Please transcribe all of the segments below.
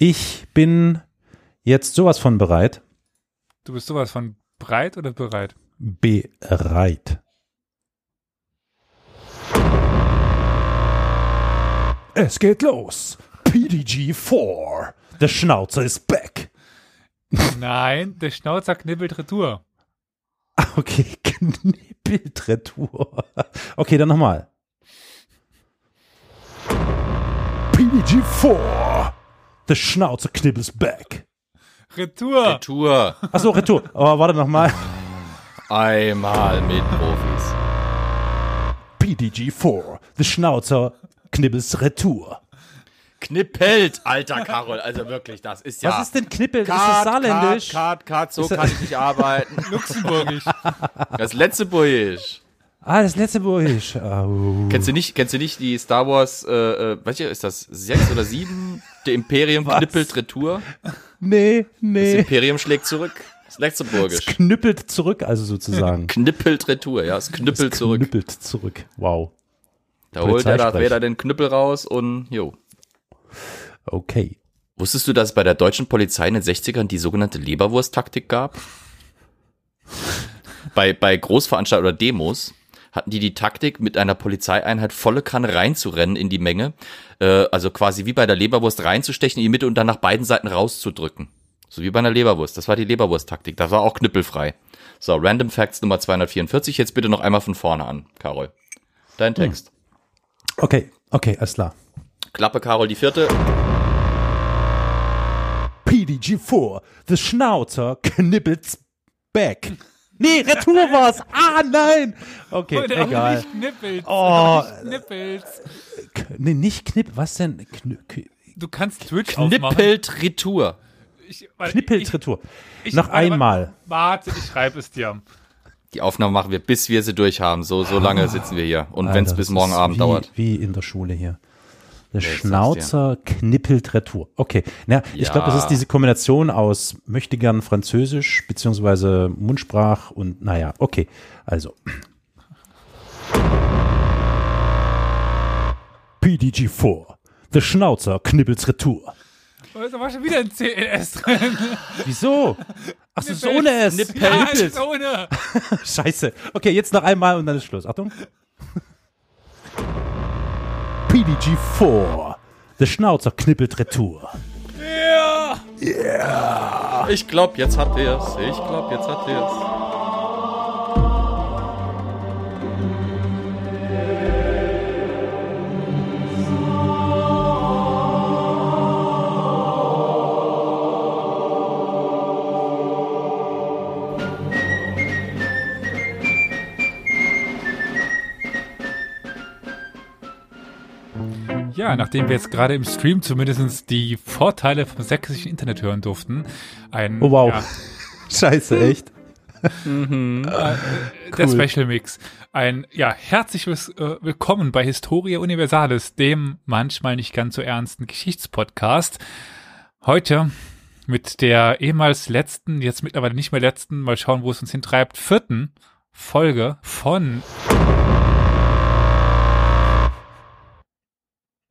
Ich bin jetzt sowas von bereit. Du bist sowas von breit oder bereit? Bereit. Es geht los. PDG 4. Der Schnauzer ist back. Nein, der Schnauzer knibbelt Retour. Okay, Knippeltretour. Okay, dann nochmal. PDG 4. Der Schnauzer knibbelt back. Retour. Retour. Achso, Retour. Aber warte nochmal. Einmal mit Profis. PDG 4. Der Schnauzer knibbelt Retour. Knippelt, alter Karol. Also wirklich, das ist ja. Was ist denn Knippel? ist das saarländisch? Cut, cut, cut, so kann ich nicht arbeiten. Luxemburgisch. Das letzte Boyisch. Ah, das letzte Burgisch. Au. Kennst du nicht, kennst du nicht die Star Wars, äh, äh, welche, ist das sechs oder sieben? Der Imperium Was? knippelt Retour. Nee, Das nee. Imperium schlägt zurück. Das letzte Es knüppelt zurück, also sozusagen. Knippelt Retour, ja, es knüppelt Es zurück. Knüppelt zurück. Wow. Da holt der Darth. Vader den Knüppel raus und, jo. Okay. Wusstest du, dass es bei der deutschen Polizei in den 60ern die sogenannte Leberwurst-Taktik gab? bei, bei Großveranstaltungen oder Demos hatten die die Taktik, mit einer Polizeieinheit volle Kanne reinzurennen in die Menge, äh, also quasi wie bei der Leberwurst reinzustechen in die Mitte und dann nach beiden Seiten rauszudrücken. So wie bei einer Leberwurst. Das war die Leberwurst-Taktik. Das war auch knüppelfrei. So, Random Facts Nummer 244. Jetzt bitte noch einmal von vorne an, Carol. Dein Text. Okay, okay, alles klar. Klappe, Carol, die vierte. PDG-4, the Schnauzer knippelt's back. Nee, Retour war's. Ah, nein. Okay, auch egal. nicht knippelst. Oh. Nicht knippelst. K- Nee, nicht Knipp, was denn? Kn Du kannst Twitch aufmachen. Knippelt Retour. Ich, Knippelt ich- Retour. ich- Noch warte, einmal. Warte, ich schreibe es dir. Die Aufnahme machen wir, bis wir sie durch haben. So, so lange sitzen wir hier. Und wenn es bis morgen Abend wie, dauert. Wie in der Schule hier. Der ich sag's Schnauzer knippelt Retour. Okay, na, ich Ja. glaube, das ist diese Kombination aus möchte gern Französisch beziehungsweise Mundsprach und naja, okay. Also. PDG-4. Der Schnauzer knibbelt's Retour. Oh, Da war schon wieder ein CLS drin. Wieso? Ach, das ist ohne S. Ja, Knippelt. ist ohne. Scheiße. Okay, jetzt noch einmal und dann ist Schluss. Achtung. PDG-4. Der Schnauzer knippelt Retour. Ja. Ich glaub, jetzt hat er's. Ich glaub, jetzt hat er's. Ja, nachdem wir jetzt gerade im Stream zumindest die Vorteile vom sächsischen Internet hören durften, ein Oh, wow. ja, Scheiße, echt? der Special Mix. Ein ja, herzlich wis- äh, willkommen bei Historia Universalis, dem manchmal nicht ganz so ernsten Geschichtspodcast. Heute mit der ehemals letzten, jetzt mittlerweile nicht mehr letzten, mal schauen, wo es uns hintreibt, vierten Folge von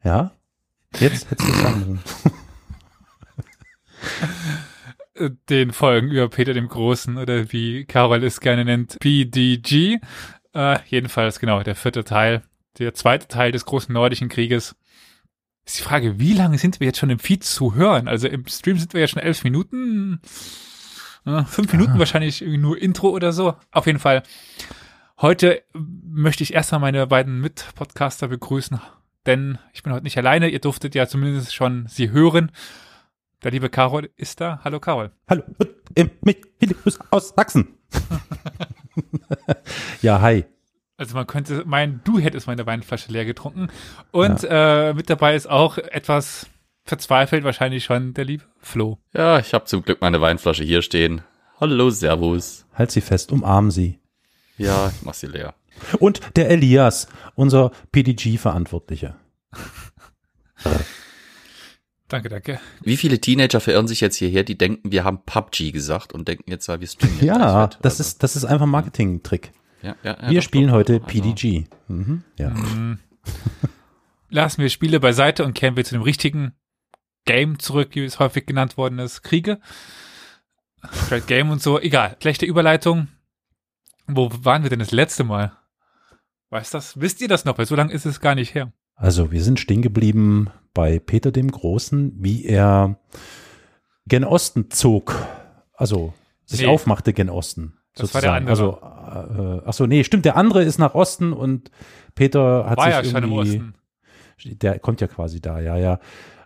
Ja? Jetzt hättest du es sagen müssen. den Folgen über Peter dem Großen oder wie Carol es gerne nennt, PDG. Äh, jedenfalls genau, der vierte Teil, der zweite Teil des großen nordischen Krieges. Ist die Frage, wie lange sind wir jetzt schon im Feed zu hören? Also im Stream sind wir ja schon elf Minuten. Äh, fünf Minuten wahrscheinlich irgendwie nur Intro oder so. Auf jeden Fall. Heute möchte ich erstmal meine beiden Mitpodcaster begrüßen, denn ich bin heute nicht alleine. Ihr durftet ja zumindest schon sie hören. Der liebe Carol ist da. Hallo Carol. Hallo, im Michelius aus Sachsen. ja, hi. Also man könnte meinen, du hättest meine Weinflasche leer getrunken. Und äh, mit dabei ist auch etwas verzweifelt wahrscheinlich schon der liebe Flo. Ja, ich habe zum Glück meine Weinflasche hier stehen. Hallo, Servus. Halt sie fest, umarm sie. Ja, ich mach sie leer. Und der Elias, unser PDG-Verantwortlicher. Danke, danke. Wie viele Teenager verirren sich jetzt hierher, die denken, wir haben PUBG gesagt und denken jetzt, weil wir streamen. Ja, das Also, ist, das ist einfach ein Marketing-Trick. ja, ja, ja, Wir doch, spielen doch, heute doch. Also, PDG. Mhm, ja. Lassen wir Spiele beiseite und kehren wir zu dem richtigen Game zurück, wie es häufig genannt worden ist, Kriege. Great Game und so, egal. Schlechte Überleitung. Wo waren wir denn das letzte Mal? Weißt das? Wisst ihr das noch? Weil so lange ist es gar nicht her. Also wir sind stehen geblieben bei Peter dem Großen, wie er gen Osten zog. Also sich Nee. aufmachte gen Osten. Das war der sozusagen. andere. Also, äh, ach so, nee, stimmt, der andere ist nach Osten und Peter hat War sich ja schon im irgendwie, Osten. der kommt ja quasi da, ja, ja.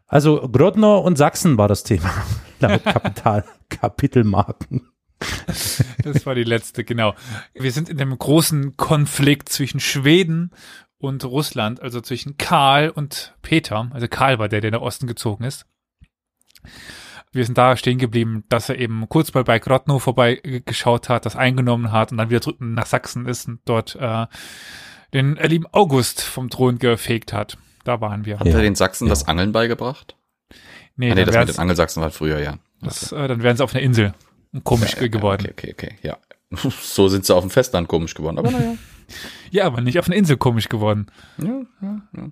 Also Grodno und Sachsen war das Thema. Damit Kapital, Kapitelmarken. Das war die letzte, genau. Wir sind in dem großen Konflikt zwischen Schweden und Russland, also zwischen Karl und Peter. Also Karl war der, der nach Osten gezogen ist. Wir sind da stehen geblieben, dass er eben kurz mal bei Grodno vorbeigeschaut hat, das eingenommen hat und dann wieder drüben nach Sachsen ist und dort äh, den lieben August vom Thron gefegt hat. Da waren wir. Hat Ja. er den Sachsen Ja. das Angeln beigebracht? Nee, ah, nee, das mit den Angelsachsen war früher, ja. das, äh, dann wären sie auf einer Insel. Komisch Ja, ja, geworden. Okay, okay, okay, ja. So sind sie auf dem Festland komisch geworden, aber naja. Ja, aber nicht auf einer Insel komisch geworden. Ja, ja, ja.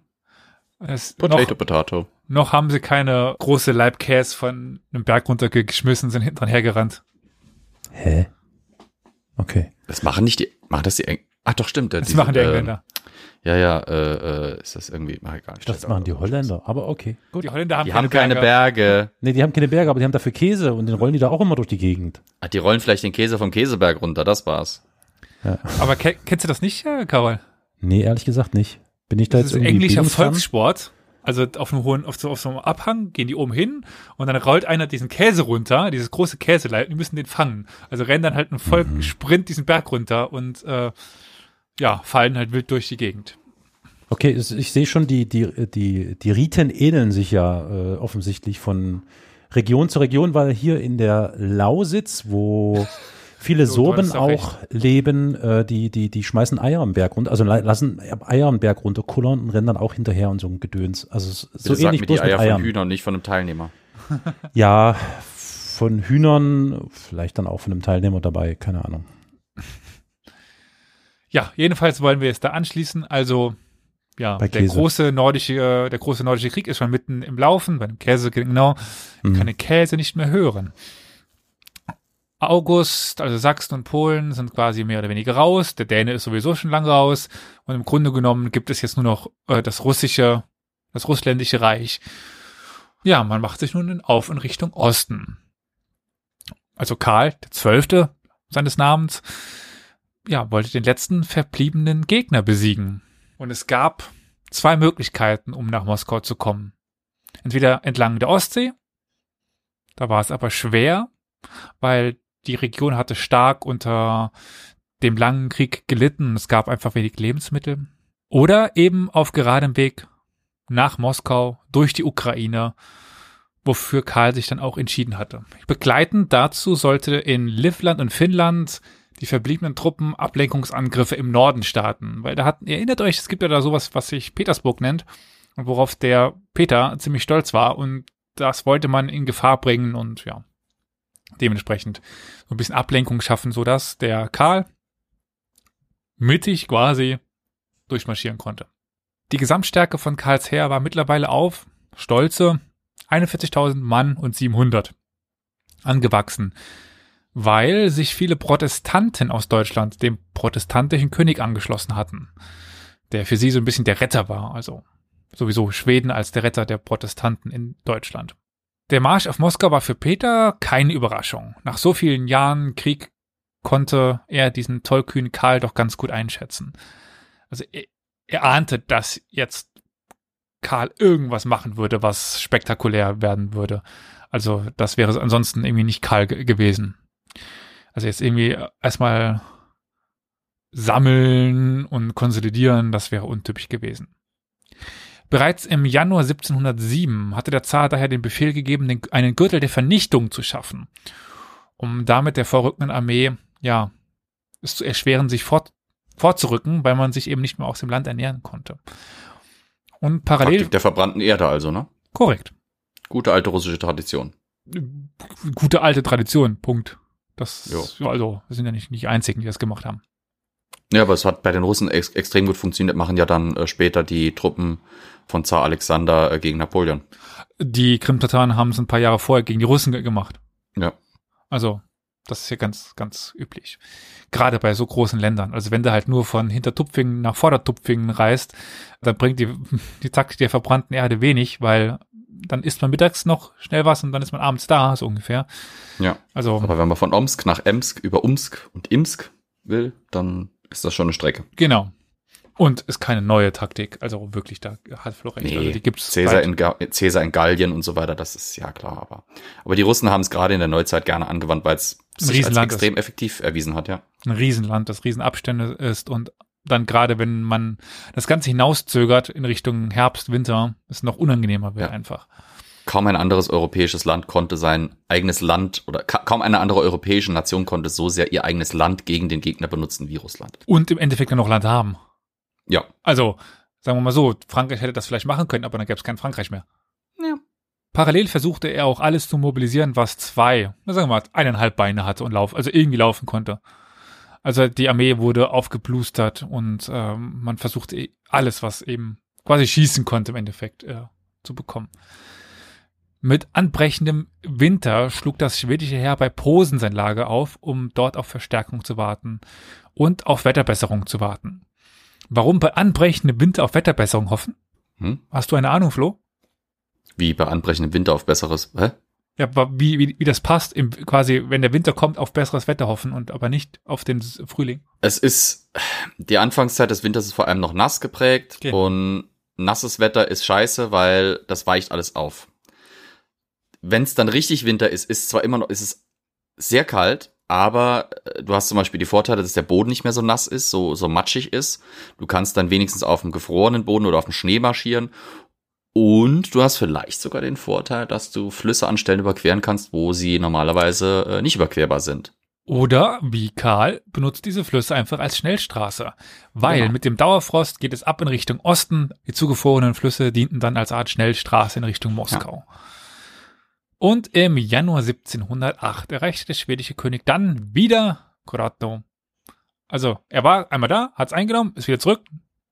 Es, Potato, noch, Potato. noch haben sie keine große Leib Käse von einem Berg runtergeschmissen, sind hinten dran hergerannt. Hä? Okay. Das machen nicht die, machen das die Eng Ach doch, stimmt. Das machen die Engländer. Ja, ja, äh, äh, ist das irgendwie, mach egal. Ich dachte, das machen die Holländer, aber okay. Gut, die Holländer haben Die keine, haben keine Berge. Berge. Nee, die haben keine Berge, aber die haben dafür Käse und den rollen die da auch immer durch die Gegend. Ach, die rollen vielleicht den Käse vom Käseberg runter, das war's. Aber ke kennst du das nicht, äh, Karol? Nee, ehrlich gesagt nicht. Bin ich da Das jetzt ist irgendwie englischer? Volkssport. Also auf einem hohen, auf so, auf so einem Abhang gehen die oben hin und dann rollt einer diesen Käse runter, dieses große Käseleib, und die müssen den fangen. Also rennen dann halt einen Volk Mhm. Sprint diesen Berg runter und äh, ja, fallen halt wild durch die Gegend. Okay, ich sehe schon, die, die, die, die Riten ähneln sich ja äh, offensichtlich von Region zu Region, weil hier in der Lausitz, wo viele So, Sorben auch auch leben, äh, die, die, die schmeißen Eier am Berg runter, also la- lassen Eier am Berg runterkullern und rennen dann auch hinterher und so ein Gedöns. Also so Bitte sag ähnlich mir die bloß mit Eier von Eiern. Hühnern, nicht von einem Teilnehmer. Ja, von Hühnern, vielleicht dann auch von einem Teilnehmer dabei, keine Ahnung. Ja, jedenfalls wollen wir jetzt da anschließen. Also, ja, der große nordische, der große nordische Krieg ist schon mitten im Laufen, bei dem Käse, genau. Mhm. Kann den Käse nicht mehr hören. August, also Sachsen und Polen sind quasi mehr oder weniger raus. Der Däne ist sowieso schon lange raus. Und im Grunde genommen gibt es jetzt nur noch äh, das russische, das russländische Reich. Ja, man macht sich nun auf in Richtung Osten. Also Karl, der Zwölfte seines Namens, ja, wollte den letzten verbliebenen Gegner besiegen. Und es gab zwei Möglichkeiten, um nach Moskau zu kommen. Entweder entlang der Ostsee, da war es aber schwer, weil die Region hatte stark unter dem langen Krieg gelitten. Es gab einfach wenig Lebensmittel. Oder eben auf geradem Weg nach Moskau durch die Ukraine, wofür Karl sich dann auch entschieden hatte. Begleitend dazu sollte in Livland und Finnland die verbliebenen Truppen Ablenkungsangriffe im Norden starten. Weil da hat, ihr erinnert euch, es gibt ja da sowas, was sich Petersburg nennt und worauf der Peter ziemlich stolz war und das wollte man in Gefahr bringen und ja, dementsprechend so ein bisschen Ablenkung schaffen, sodass der Karl mittig quasi durchmarschieren konnte. Die Gesamtstärke von Karls Heer war mittlerweile auf stolze 41.000 Mann und 700 angewachsen, weil sich viele Protestanten aus Deutschland dem protestantischen König angeschlossen hatten, der für sie so ein bisschen der Retter war, also sowieso Schweden als der Retter der Protestanten in Deutschland. Der Marsch auf Moskau war für Peter keine Überraschung. Nach so vielen Jahren Krieg konnte er diesen tollkühnen Karl doch ganz gut einschätzen. Also er, er ahnte, dass jetzt Karl irgendwas machen würde, was spektakulär werden würde. Also das wäre ansonsten irgendwie nicht Karl ge gewesen. Also jetzt irgendwie erstmal sammeln und konsolidieren, das wäre untypisch gewesen. Bereits im Januar 1707 hatte der Zar daher den Befehl gegeben, den, einen Gürtel der Vernichtung zu schaffen, um damit der vorrückenden Armee, ja, es zu erschweren, sich fort, fortzurücken, weil man sich eben nicht mehr aus dem Land ernähren konnte. Und parallel, Taktik der verbrannten Erde also, ne? korrekt, Gute alte russische Tradition. gute alte Tradition, Punkt. Das, Jo. also, wir sind ja nicht, nicht die Einzigen, die das gemacht haben. Ja, aber es hat bei den Russen ex extrem gut funktioniert, machen ja dann äh, später die Truppen von Zar Alexander äh, gegen Napoleon. Die Krim-Tataren haben es ein paar Jahre vorher gegen die Russen ge- gemacht. Ja. Also, das ist ja ganz, ganz üblich. Gerade bei so großen Ländern. Also wenn du halt nur von Hintertupfingen nach Vordertupfingen reist, dann bringt die, die Taktik der verbrannten Erde wenig, weil dann isst man mittags noch schnell was und dann ist man abends da, so ungefähr. Ja. Also, Aber wenn man von Omsk nach Emsk über Umsk und Imsk will, dann ist das schon eine Strecke. genau. Und ist keine neue Taktik. Also wirklich, da hat Flo recht. also die gibt's Cäsar seit- in, Ga Cäsar in Gallien und so weiter, das ist ja klar. Aber, aber die Russen haben es gerade in der Neuzeit gerne angewandt, weil es sich als extrem effektiv erwiesen hat, ja. ein Riesenland, das Riesenabstände ist und dann gerade, wenn man das Ganze hinauszögert in Richtung Herbst, Winter, es noch unangenehmer wird Ja. einfach. Kaum ein anderes europäisches Land konnte sein eigenes Land oder ka kaum eine andere europäische Nation konnte so sehr ihr eigenes Land gegen den Gegner benutzen wie Russland. Und im Endeffekt dann noch Land haben. Ja. Also, sagen wir mal so, Frankreich hätte das vielleicht machen können, aber dann gäbe es kein Frankreich mehr. Ja. Parallel versuchte er auch alles zu mobilisieren, was zwei, na sagen wir mal, eineinhalb Beine hatte und lauf, also irgendwie laufen konnte. Also die Armee wurde aufgeblustert und ähm, man versuchte eh alles, was eben quasi schießen konnte im Endeffekt, äh, zu bekommen. Mit anbrechendem Winter schlug das schwedische Heer bei Posen sein Lager auf, um dort auf Verstärkung zu warten und auf Wetterbesserung zu warten. Warum bei anbrechendem Winter auf Wetterbesserung hoffen? Hm? Hast du eine Ahnung, Flo? Wie bei anbrechendem Winter auf besseres. Hä? Ja, wie, wie, wie das passt, im, quasi, wenn der Winter kommt, auf besseres Wetter hoffen und aber nicht auf den Frühling. Es ist, die Anfangszeit des Winters ist vor allem noch nass geprägt Okay. und nasses Wetter ist scheiße, weil das weicht alles auf. Wenn es dann richtig Winter ist, ist zwar immer noch, ist es sehr kalt, aber äh, du hast zum Beispiel die Vorteile, dass der Boden nicht mehr so nass ist, so, so matschig ist. Du kannst dann wenigstens auf dem gefrorenen Boden oder auf dem Schnee marschieren. Und du hast vielleicht sogar den Vorteil, dass du Flüsse an Stellen überqueren kannst, wo sie normalerweise äh, nicht überquerbar sind. Oder, wie Karl, benutzt diese Flüsse einfach als Schnellstraße. Weil Genau. mit dem Dauerfrost geht es ab in Richtung Osten. Die zugefrorenen Flüsse dienten dann als Art Schnellstraße in Richtung Moskau. Und im Januar 1708 erreichte der schwedische König dann wieder Grodno. Also, er war einmal da, hat's eingenommen, ist wieder zurück,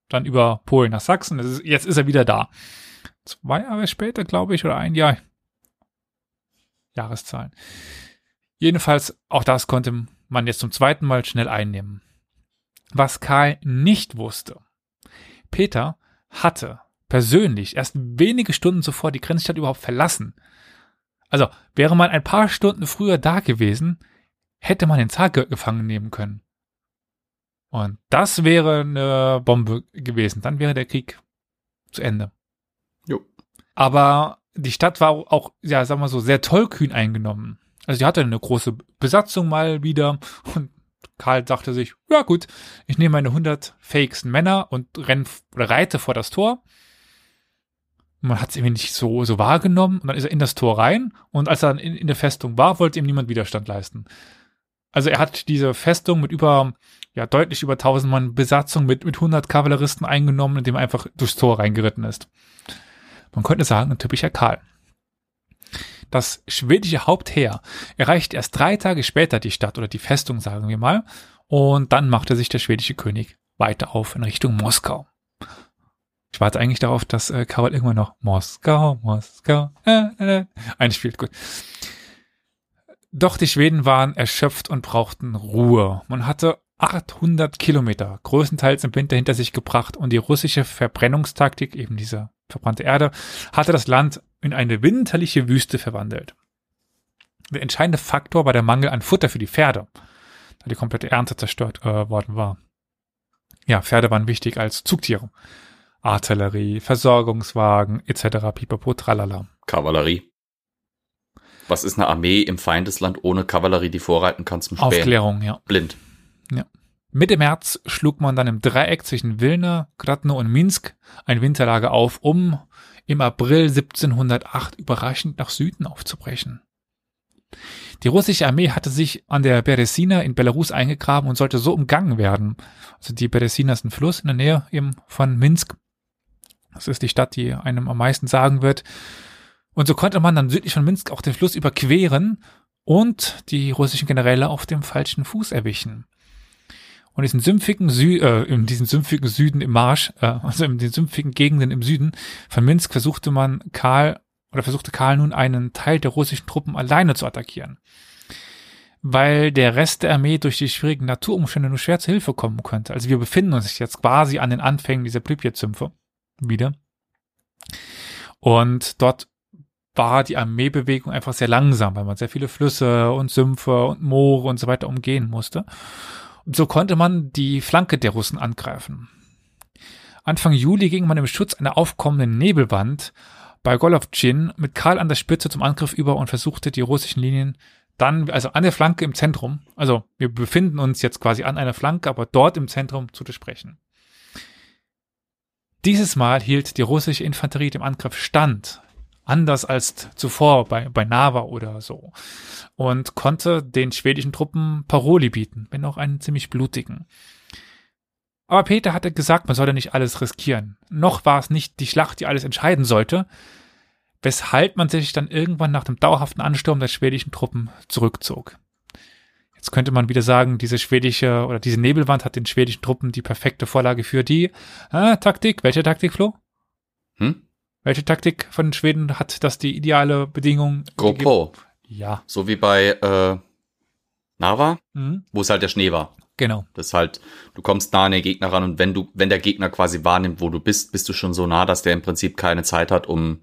dann über Polen nach Sachsen. Ist, jetzt ist er wieder da. Zwei Jahre später, glaube ich, oder ein Jahr. Jahreszahlen. Jedenfalls, auch das konnte man jetzt zum zweiten Mal schnell einnehmen. Was Karl nicht wusste. Peter hatte persönlich erst wenige Stunden zuvor die Grenzstadt überhaupt verlassen. Also, wäre man ein paar Stunden früher da gewesen, hätte man den ge- gefangen nehmen können. Und das wäre eine Bombe gewesen. Dann wäre der Krieg zu Ende. Jo. Aber die Stadt war auch, ja, sagen wir so, sehr tollkühn eingenommen. Also die hatte eine große Besatzung mal wieder und Karl dachte sich, ja gut, ich nehme meine 100 fähigsten Männer und renn oder reite vor das Tor. Man hat es irgendwie nicht so, so wahrgenommen und dann ist er in das Tor rein und als er dann in, in der Festung war, wollte ihm niemand Widerstand leisten. Also er hat diese Festung mit über, ja, deutlich über 1000 Mann Besatzung mit, mit 100 Kavalleristen eingenommen, indem er einfach durchs Tor reingeritten ist. Man könnte sagen, ein typischer Karl. Das schwedische Hauptheer erreicht erst drei Tage später die Stadt oder die Festung, sagen wir mal, und dann machte sich der schwedische König weiter auf in Richtung Moskau. Ich warte eigentlich darauf, dass äh, Karol irgendwann noch Moskau, Moskau äh, äh, einspielt. Gut. Doch die Schweden waren erschöpft und brauchten Ruhe. Man hatte 800 Kilometer größtenteils im Winter hinter sich gebracht und die russische Verbrennungstaktik, eben diese verbrannte Erde, hatte das Land in eine winterliche Wüste verwandelt. Der entscheidende Faktor war der Mangel an Futter für die Pferde, da die komplette Ernte zerstört äh, worden war. Ja, Pferde waren wichtig als Zugtiere. Artillerie, Versorgungswagen etc. pipapo tralala. Kavallerie. Was ist eine Armee im Feindesland ohne Kavallerie, die vorreiten kann zum Spähen? Aufklärung, ja. Blind. Mitte März schlug man dann im Dreieck zwischen Wilna, Gradno und Minsk ein Winterlager auf, um im April 1708 überraschend nach Süden aufzubrechen. Die russische Armee hatte sich an der Beresina in Belarus eingegraben und sollte so umgangen werden. Also die Beresina ist ein Fluss in der Nähe eben von Minsk. Das ist die Stadt, die einem am meisten sagen wird. Und so konnte man dann südlich von Minsk auch den Fluss überqueren und die russischen Generäle auf dem falschen Fuß erwischen. Und diesen sümpfigen Sü äh, in diesem sümpfigen Süden im Marsch, äh, also in den sümpfigen Gegenden im Süden von Minsk versuchte man Karl oder versuchte Karl nun einen Teil der russischen Truppen alleine zu attackieren. Weil der Rest der Armee durch die schwierigen Naturumstände nur schwer zu Hilfe kommen könnte. Also wir befinden uns jetzt quasi an den Anfängen dieser Pripyat-Sümpfe wieder. Und dort war die Armeebewegung einfach sehr langsam, weil man sehr viele Flüsse und Sümpfe und Moore und so weiter umgehen musste. Und so konnte man die Flanke der Russen angreifen. Anfang Juli ging man im Schutz einer aufkommenden Nebelwand bei Golovchin mit Karl an der Spitze zum Angriff über und versuchte die russischen Linien dann, also an der Flanke im Zentrum, also wir befinden uns jetzt quasi an einer Flanke, aber dort im Zentrum zu durchbrechen. Dieses Mal hielt die russische Infanterie dem Angriff stand, anders als zuvor bei, bei Nava oder so, und konnte den schwedischen Truppen Paroli bieten, wenn auch einen ziemlich blutigen. Aber Peter hatte gesagt, man solle nicht alles riskieren. Noch war es nicht die Schlacht, die alles entscheiden sollte, weshalb man sich dann irgendwann nach dem dauerhaften Ansturm der schwedischen Truppen zurückzog. Jetzt könnte man wieder sagen, diese schwedische oder diese Nebelwand hat den schwedischen Truppen die perfekte Vorlage für die äh, Taktik. Welche Taktik, Flo? Hm? Welche Taktik von den Schweden hat das die ideale Bedingung? GoPro. Ja. So wie bei äh, Nava, Mhm. wo es halt der Schnee war. Genau. Das ist halt, du kommst nah an den Gegner ran und wenn du, wenn der Gegner quasi wahrnimmt, wo du bist, bist du schon so nah, dass der im Prinzip keine Zeit hat, um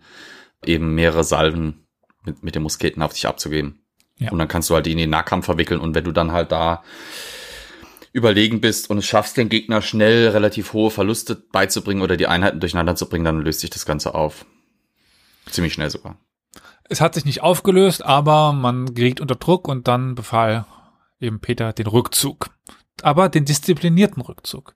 eben mehrere Salven mit, mit den Musketen auf dich abzugeben. Ja. Und dann kannst du halt in den Nahkampf verwickeln und wenn du dann halt da überlegen bist und es schaffst, den Gegner schnell relativ hohe Verluste beizubringen oder die Einheiten durcheinander zu bringen, dann löst sich das Ganze auf. Ziemlich schnell sogar. Es hat sich nicht aufgelöst, aber man geriet unter Druck und dann befahl eben Peter den Rückzug. Aber den disziplinierten Rückzug.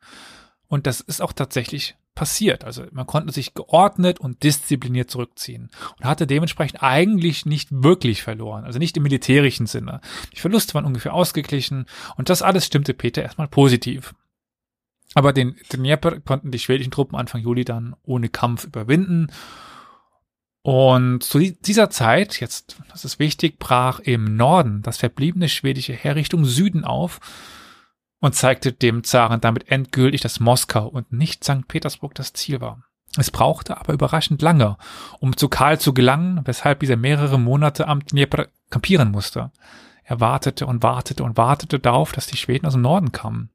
Und das ist auch tatsächlich passiert. Also man konnte sich geordnet und diszipliniert zurückziehen und hatte dementsprechend eigentlich nicht wirklich verloren, also nicht im militärischen Sinne. Die Verluste waren ungefähr ausgeglichen und das alles stimmte Peter erstmal positiv. Aber den Dnieper konnten die schwedischen Truppen Anfang Juli dann ohne Kampf überwinden. Und zu dieser Zeit, jetzt, das ist wichtig, brach im Norden das verbliebene schwedische Heer Richtung Süden auf und zeigte dem Zaren damit endgültig, dass Moskau und nicht St. Petersburg das Ziel war. Es brauchte aber überraschend lange, um zu Karl zu gelangen, weshalb dieser mehrere Monate am Dnieper kampieren musste. Er wartete und wartete und wartete darauf, dass die Schweden aus dem Norden kamen.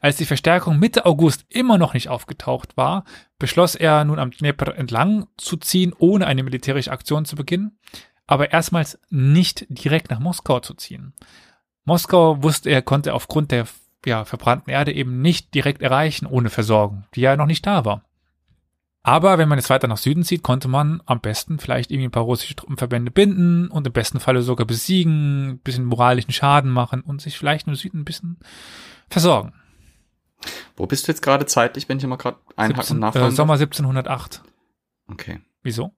Als die Verstärkung Mitte August immer noch nicht aufgetaucht war, beschloss er nun am Dnieper entlang zu ziehen, ohne eine militärische Aktion zu beginnen, aber erstmals nicht direkt nach Moskau zu ziehen. Moskau wusste er, konnte aufgrund der ja, verbrannten Erde eben nicht direkt erreichen ohne Versorgung, die ja noch nicht da war. Aber wenn man jetzt weiter nach Süden zieht, konnte man am besten vielleicht irgendwie ein paar russische Truppenverbände binden und im besten Falle sogar besiegen, ein bisschen moralischen Schaden machen und sich vielleicht im Süden ein bisschen versorgen. Wo bist du jetzt gerade zeitlich, wenn ich mal gerade einhaken 17, und nachfragen äh, Sommer darf? 1708. Okay. Wieso?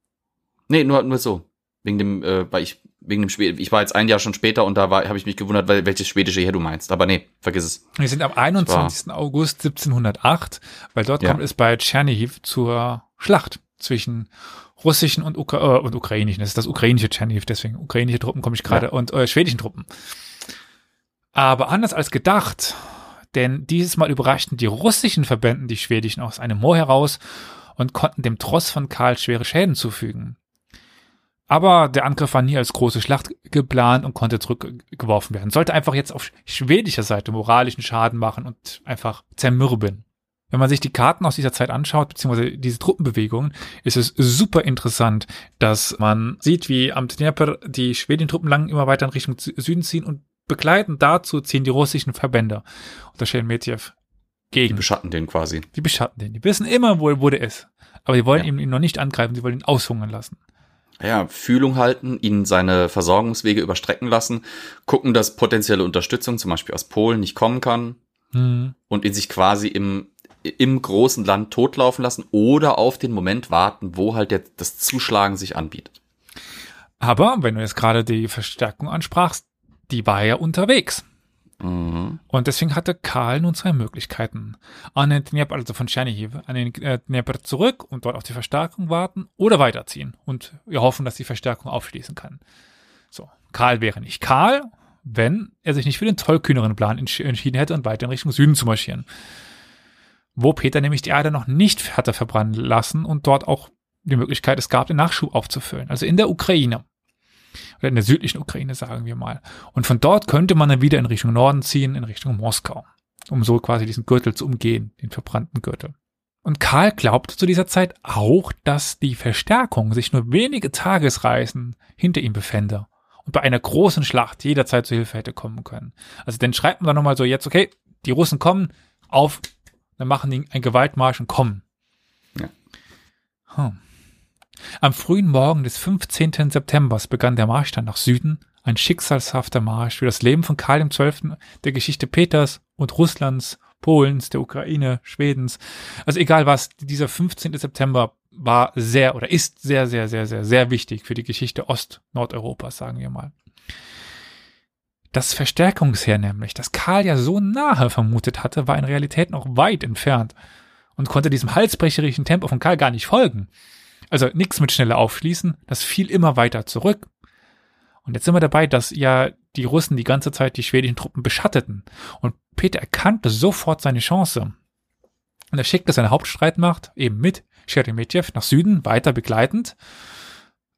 Nee, nur, nur so. Wegen dem, äh, weil ich, wegen dem Schwed ich war jetzt ein Jahr schon später und da habe ich mich gewundert, weil, welches schwedische Heer du meinst. Aber nee, vergiss es. Wir sind am 21. August 1708, weil dort Ja. kommt es bei Tschernihiv zur Schlacht zwischen russischen und, Ukra äh, und ukrainischen. Das ist das ukrainische Tschernihiv, deswegen ukrainische Truppen komme ich gerade Ja. und äh, schwedischen Truppen. Aber anders als gedacht, denn dieses Mal überraschten die russischen Verbänden die schwedischen aus einem Moor heraus und konnten dem Tross von Karl schwere Schäden zufügen. Aber der Angriff war nie als große Schlacht geplant und konnte zurückgeworfen werden. Sollte einfach jetzt auf schwedischer Seite moralischen Schaden machen und einfach zermürben. Wenn man sich die Karten aus dieser Zeit anschaut, beziehungsweise diese Truppenbewegungen, ist es super interessant, dass man sieht, wie am Dnieper die schwedischen Truppen lang immer weiter in Richtung Sü- Süden ziehen und begleitend dazu ziehen die russischen Verbände unter Sheremetyev Die gegen. beschatten den quasi. Die beschatten den. Die wissen immer, wo, wo der ist. Aber die wollen Ja. ihn, ihn noch nicht angreifen, sie wollen ihn aushungern lassen. Ja, Fühlung halten, ihn seine Versorgungswege überstrecken lassen, gucken, dass potenzielle Unterstützung, zum Beispiel aus Polen, nicht kommen kann Hm. und ihn sich quasi im, im großen Land totlaufen lassen oder auf den Moment warten, wo halt der, das Zuschlagen sich anbietet. Aber wenn du jetzt gerade die Verstärkung ansprachst, die war ja unterwegs. Und deswegen hatte Karl nun zwei Möglichkeiten. An den Dnieper, also von Tschernihiv, an den äh, Dnieper zurück und dort auf die Verstärkung warten oder weiterziehen und wir hoffen, dass die Verstärkung aufschließen kann. So, Karl wäre nicht Karl, wenn er sich nicht für den tollkühneren Plan entschieden hätte und weiter in Richtung Süden zu marschieren. Wo Peter nämlich die Erde noch nicht hatte verbrennen lassen und dort auch die Möglichkeit es gab, den Nachschub aufzufüllen. Also in der Ukraine. Oder in der südlichen Ukraine, sagen wir mal. Und von dort könnte man dann wieder in Richtung Norden ziehen, in Richtung Moskau. Um so quasi diesen Gürtel zu umgehen, den verbrannten Gürtel. Und Karl glaubte zu dieser Zeit auch, dass die Verstärkung sich nur wenige Tagesreisen hinter ihm befände und bei einer großen Schlacht jederzeit zu Hilfe hätte kommen können. Also dann schreibt man dann nochmal so jetzt, okay, die Russen kommen, auf, dann machen die einen Gewaltmarsch und kommen. Ja. Hm. Am frühen Morgen des 15. September begann der Marsch dann nach Süden, ein schicksalshafter Marsch für das Leben von Karl XII., der Geschichte Peters und Russlands, Polens, der Ukraine, Schwedens. Also egal was, dieser 15. September war sehr oder ist sehr, sehr, sehr, sehr, sehr wichtig für die Geschichte Ost-Nordeuropas, sagen wir mal. Das Verstärkungsheer nämlich, das Karl ja so nahe vermutet hatte, war in Realität noch weit entfernt und konnte diesem halsbrecherischen Tempo von Karl gar nicht folgen. Also nichts mit schneller aufschließen, das fiel immer weiter zurück. Und jetzt sind wir dabei, dass ja die Russen die ganze Zeit die schwedischen Truppen beschatteten. Und Peter erkannte sofort seine Chance. Und er schickte seine Hauptstreitmacht eben mit Sheremetyev nach Süden weiter begleitend,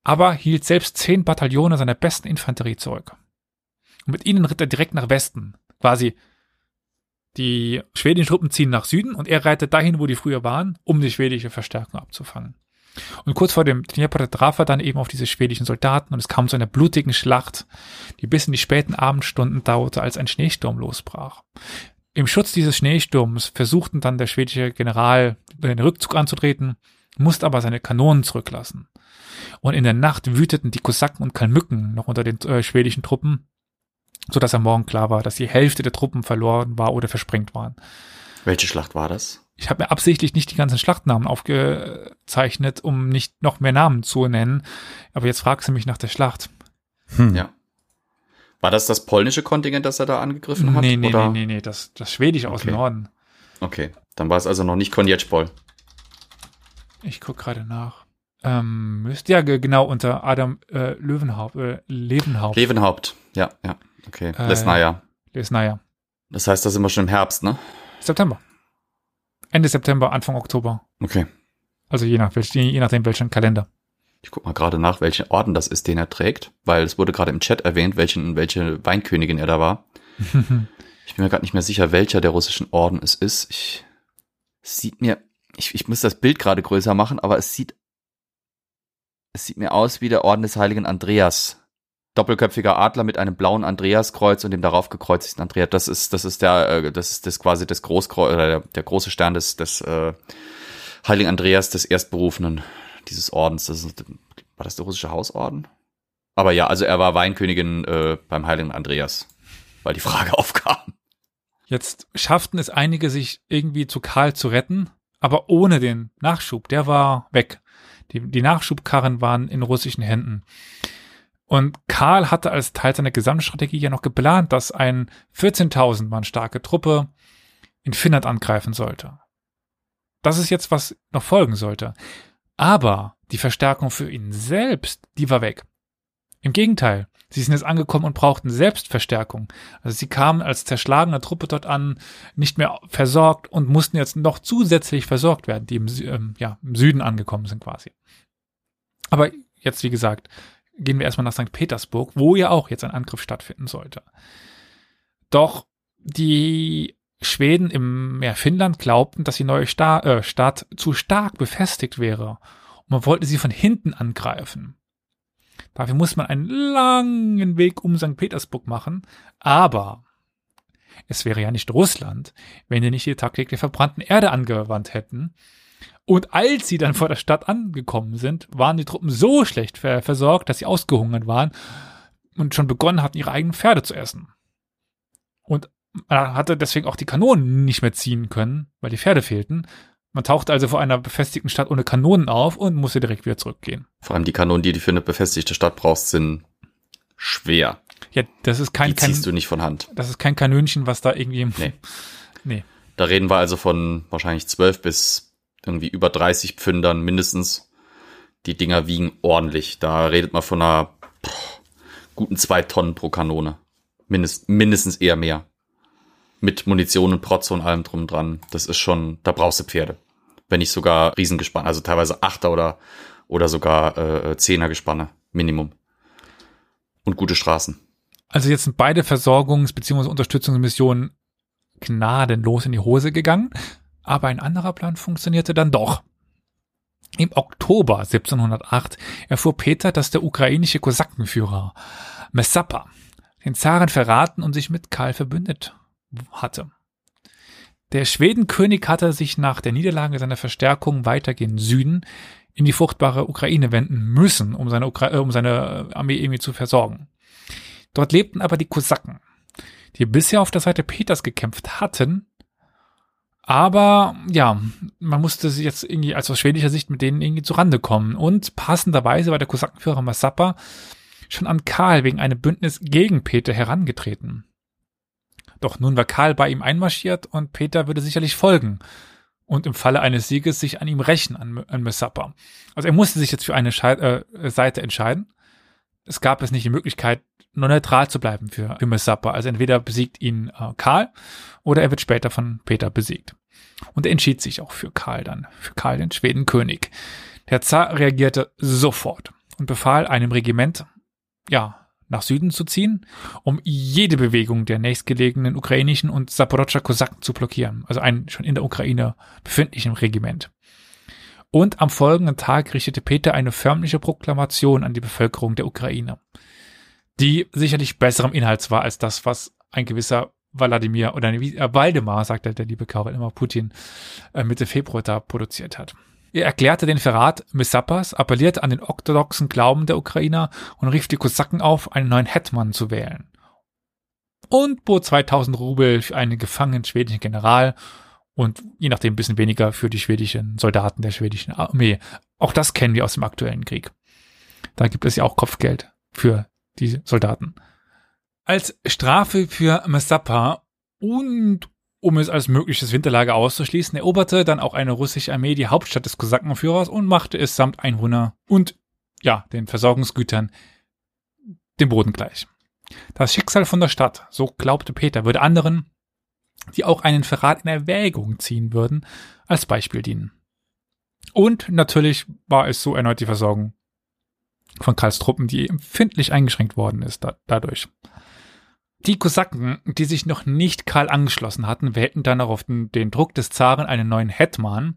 aber hielt selbst zehn Bataillone seiner besten Infanterie zurück. Und mit ihnen ritt er direkt nach Westen. Quasi die schwedischen Truppen ziehen nach Süden und er reitet dahin, wo die früher waren, um die schwedische Verstärkung abzufangen. Und kurz vor dem Dnieper traf er dann eben auf diese schwedischen Soldaten und es kam zu einer blutigen Schlacht, die bis in die späten Abendstunden dauerte, als ein Schneesturm losbrach. Im Schutz dieses Schneesturms versuchten dann der schwedische General den Rückzug anzutreten, musste aber seine Kanonen zurücklassen. Und in der Nacht wüteten die Kosaken und Kalmücken noch unter den äh, schwedischen Truppen, so dass am Morgen klar war, dass die Hälfte der Truppen verloren war oder versprengt waren. Welche Schlacht war das? Ich habe mir absichtlich nicht die ganzen Schlachtnamen aufgezeichnet, um nicht noch mehr Namen zu nennen. Aber jetzt fragst du mich nach der Schlacht. Hm. Ja. War das das polnische Kontingent, das er da angegriffen hat? Nee, nee, oder? nee, nee, nee, das, das schwedische okay. aus dem Norden. Okay, dann war es also noch nicht Konjetspol. Ich guck gerade nach. Ähm, müsste ja genau unter Adam äh, Löwenhaupt, äh, Levenhaupt. Levenhaupt, ja, ja, okay. Äh, Lesnaya. Lesnaya. Das heißt, da sind wir schon im Herbst, ne? September. Ende September, Anfang Oktober. Okay. Also je, nach, je nachdem welchen Kalender. Ich guck mal gerade nach, welchen Orden das ist, den er trägt, weil es wurde gerade im Chat erwähnt, welchen, welche Weinkönigin er da war. ich bin mir gerade nicht mehr sicher, welcher der russischen Orden es ist. Ich, sieht mir, ich, ich muss das Bild gerade größer machen, aber es sieht, es sieht mir aus wie der Orden des heiligen Andreas doppelköpfiger Adler mit einem blauen Andreaskreuz und dem darauf gekreuzigten Andreas. Das ist, das ist der, äh, das ist das quasi das Großkreuz oder der, der große Stern des, des äh, Heiligen Andreas, des Erstberufenen dieses Ordens. Das ist, war das der russische Hausorden? Aber ja, also er war Weinkönigin äh, beim Heiligen Andreas, weil die Frage aufkam. Jetzt schafften es einige, sich irgendwie zu Karl zu retten, aber ohne den Nachschub. Der war weg. Die, die Nachschubkarren waren in russischen Händen. Und Karl hatte als Teil seiner Gesamtstrategie ja noch geplant, dass ein 14.000 Mann starke Truppe in Finnland angreifen sollte. Das ist jetzt, was noch folgen sollte. Aber die Verstärkung für ihn selbst, die war weg. Im Gegenteil, sie sind jetzt angekommen und brauchten selbst Verstärkung. Also sie kamen als zerschlagene Truppe dort an, nicht mehr versorgt und mussten jetzt noch zusätzlich versorgt werden, die im, ähm, ja, im Süden angekommen sind quasi. Aber jetzt, wie gesagt, gehen wir erstmal nach St. Petersburg, wo ja auch jetzt ein Angriff stattfinden sollte. Doch die Schweden im ja, Finnland glaubten, dass die neue Sta äh, Stadt zu stark befestigt wäre und man wollte sie von hinten angreifen. Dafür muss man einen langen Weg um St. Petersburg machen, aber es wäre ja nicht Russland, wenn sie nicht die Taktik der verbrannten Erde angewandt hätten und als sie dann vor der Stadt angekommen sind, waren die Truppen so schlecht versorgt, dass sie ausgehungert waren und schon begonnen hatten, ihre eigenen Pferde zu essen. Und man hatte deswegen auch die Kanonen nicht mehr ziehen können, weil die Pferde fehlten. Man tauchte also vor einer befestigten Stadt ohne Kanonen auf und musste direkt wieder zurückgehen. Vor allem die Kanonen, die du für eine befestigte Stadt brauchst, sind schwer. Ja, das ist kein. Die ziehst du nicht von Hand. Das ist kein Kanönchen, was da irgendwie. Nee. nee. Da reden wir also von wahrscheinlich zwölf bis irgendwie über 30 Pfündern mindestens. Die Dinger wiegen ordentlich. Da redet man von einer boah, guten zwei Tonnen pro Kanone. Mindest, mindestens eher mehr. Mit Munition und Protze und allem drum dran. Das ist schon, da brauchst du Pferde. Wenn nicht sogar Riesengespanne, also teilweise Achter oder, oder sogar äh, Zehner Gespanne, Minimum. Und gute Straßen. Also jetzt sind beide Versorgungs- bzw. Unterstützungsmissionen gnadenlos in die Hose gegangen, aber ein anderer Plan funktionierte dann doch. Im Oktober 1708 erfuhr Peter, dass der ukrainische Kosakenführer Messapa den Zaren verraten und sich mit Karl verbündet hatte. Der Schwedenkönig hatte sich nach der Niederlage seiner Verstärkung weiter Süden in die fruchtbare Ukraine wenden müssen, um seine, Ukra äh, um seine Armee irgendwie zu versorgen. Dort lebten aber die Kosaken, die bisher auf der Seite Peters gekämpft hatten, aber ja, man musste sich jetzt irgendwie als aus schwedischer Sicht mit denen irgendwie zurande kommen. Und passenderweise war der Kosakenführer Massappa schon an Karl wegen einem Bündnis gegen Peter herangetreten. Doch nun war Karl bei ihm einmarschiert und Peter würde sicherlich folgen und im Falle eines Sieges sich an ihm rächen, an, an Messappa. Also er musste sich jetzt für eine Schei äh, Seite entscheiden. Es gab es nicht die Möglichkeit, nur neutral zu bleiben für, für Messappa. Also entweder besiegt ihn äh, Karl oder er wird später von Peter besiegt. Und entschied sich auch für Karl dann, für Karl den Schwedenkönig. Der Zar reagierte sofort und befahl einem Regiment, ja, nach Süden zu ziehen, um jede Bewegung der nächstgelegenen ukrainischen und Saporodscher Kosaken zu blockieren, also ein schon in der Ukraine befindlichen Regiment. Und am folgenden Tag richtete Peter eine förmliche Proklamation an die Bevölkerung der Ukraine, die sicherlich besserem Inhalts war als das, was ein gewisser Wladimir oder äh, Waldemar, sagt der, liebe Karol immer Putin, äh, Mitte Februar da produziert hat. Er erklärte den Verrat Messappas, appellierte an den orthodoxen Glauben der Ukrainer und rief die Kosaken auf, einen neuen Hetman zu wählen. Und bot 2000 Rubel für einen gefangenen schwedischen General und je nachdem ein bisschen weniger für die schwedischen Soldaten der schwedischen Armee. Auch das kennen wir aus dem aktuellen Krieg. Da gibt es ja auch Kopfgeld für die Soldaten. Als Strafe für Messappa und um es als mögliches Winterlager auszuschließen, eroberte dann auch eine russische Armee die Hauptstadt des Kosakenführers und machte es samt Einwohner und ja, den Versorgungsgütern dem Boden gleich. Das Schicksal von der Stadt, so glaubte Peter, würde anderen, die auch einen Verrat in Erwägung ziehen würden, als Beispiel dienen. Und natürlich war es so erneut die Versorgung von Karls Truppen, die empfindlich eingeschränkt worden ist da, dadurch. Die Kosaken, die sich noch nicht Karl angeschlossen hatten, wählten dann auch auf den, den Druck des Zaren einen neuen Hetman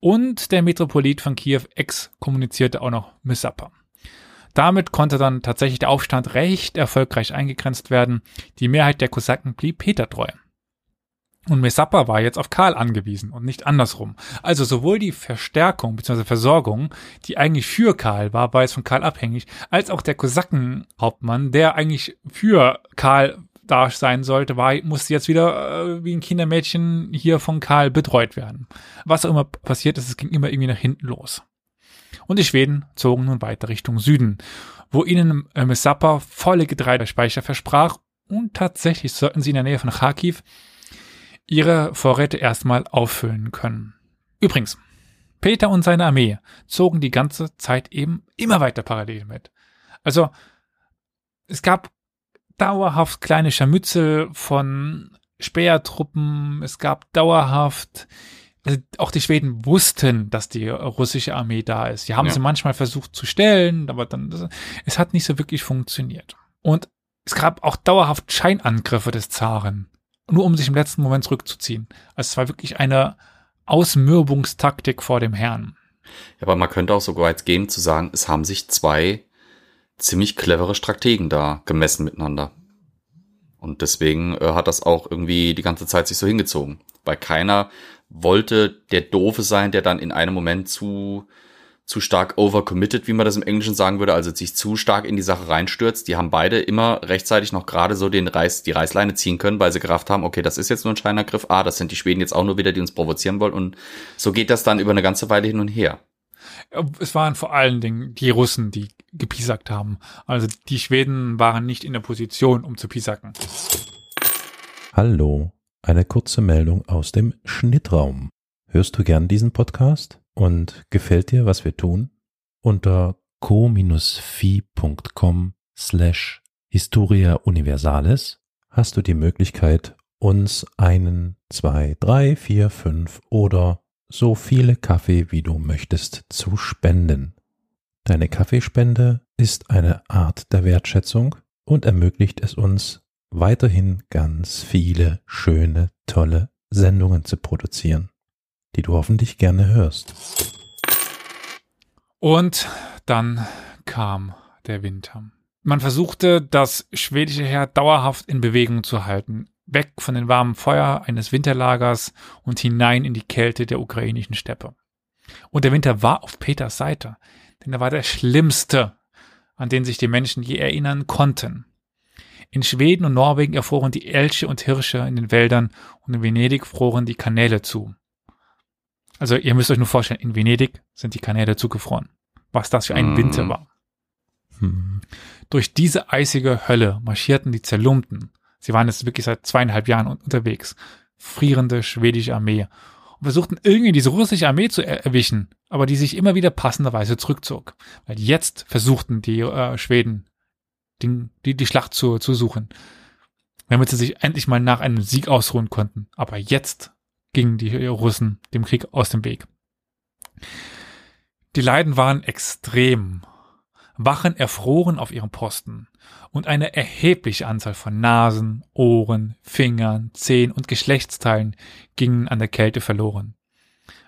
und der Metropolit von Kiew exkommunizierte auch noch Missapa. Damit konnte dann tatsächlich der Aufstand recht erfolgreich eingegrenzt werden. Die Mehrheit der Kosaken blieb Peter treu. Und Messappa war jetzt auf Karl angewiesen und nicht andersrum. Also sowohl die Verstärkung bzw. Versorgung, die eigentlich für Karl war, war jetzt von Karl abhängig, als auch der Kosakenhauptmann, der eigentlich für Karl da sein sollte, war, musste jetzt wieder äh, wie ein Kindermädchen hier von Karl betreut werden. Was auch immer passiert ist, es ging immer irgendwie nach hinten los. Und die Schweden zogen nun weiter Richtung Süden, wo ihnen äh, Messappa volle Getreidespeicher versprach und tatsächlich sollten sie in der Nähe von Kharkiv ihre Vorräte erstmal auffüllen können. Übrigens, Peter und seine Armee zogen die ganze Zeit eben immer weiter parallel mit. Also es gab dauerhaft kleine Scharmützel von Speertruppen, es gab dauerhaft, also auch die Schweden wussten, dass die russische Armee da ist. Die haben ja. sie manchmal versucht zu stellen, aber dann, es hat nicht so wirklich funktioniert. Und es gab auch dauerhaft Scheinangriffe des Zaren nur um sich im letzten Moment zurückzuziehen. Also es war wirklich eine Ausmürbungstaktik vor dem Herrn. Ja, aber man könnte auch so weit gehen zu sagen, es haben sich zwei ziemlich clevere Strategen da gemessen miteinander. Und deswegen äh, hat das auch irgendwie die ganze Zeit sich so hingezogen. Weil keiner wollte der Doofe sein, der dann in einem Moment zu zu stark overcommitted, wie man das im Englischen sagen würde, also sich zu stark in die Sache reinstürzt. Die haben beide immer rechtzeitig noch gerade so den Reiß, die Reißleine ziehen können, weil sie gerafft haben, okay, das ist jetzt nur ein Scheinergriff. Ah, das sind die Schweden jetzt auch nur wieder, die uns provozieren wollen. Und so geht das dann über eine ganze Weile hin und her. Es waren vor allen Dingen die Russen, die gepiesackt haben. Also die Schweden waren nicht in der Position, um zu piesacken. Hallo, eine kurze Meldung aus dem Schnittraum. Hörst du gern diesen Podcast? Und gefällt dir, was wir tun? Unter co-fi.com slash Historia Universalis hast du die Möglichkeit, uns einen, zwei, drei, vier, fünf oder so viele Kaffee, wie du möchtest, zu spenden. Deine Kaffeespende ist eine Art der Wertschätzung und ermöglicht es uns, weiterhin ganz viele schöne, tolle Sendungen zu produzieren, die du hoffentlich gerne hörst. Und dann kam der Winter. Man versuchte, das schwedische Heer dauerhaft in Bewegung zu halten, weg von dem warmen Feuer eines Winterlagers und hinein in die Kälte der ukrainischen Steppe. Und der Winter war auf Peters Seite, denn er war der schlimmste, an den sich die Menschen je erinnern konnten. In Schweden und Norwegen erfroren die Elche und Hirsche in den Wäldern und in Venedig froren die Kanäle zu. Also ihr müsst euch nur vorstellen, in Venedig sind die Kanäle zugefroren. Was das für ein Mm. Winter war. Hm. Durch diese eisige Hölle marschierten die Zerlumpten. Sie waren jetzt wirklich seit zweieinhalb Jahren un- unterwegs. Frierende schwedische Armee. Und versuchten irgendwie diese russische Armee zu er erwischen, aber die sich immer wieder passenderweise zurückzog. Weil jetzt versuchten die äh, Schweden die, die, die Schlacht zu, zu suchen. Damit sie sich endlich mal nach einem Sieg ausruhen konnten. Aber jetzt gingen die Russen dem Krieg aus dem Weg. Die Leiden waren extrem. Wachen erfroren auf ihrem Posten und eine erhebliche Anzahl von Nasen, Ohren, Fingern, Zehen und Geschlechtsteilen gingen an der Kälte verloren.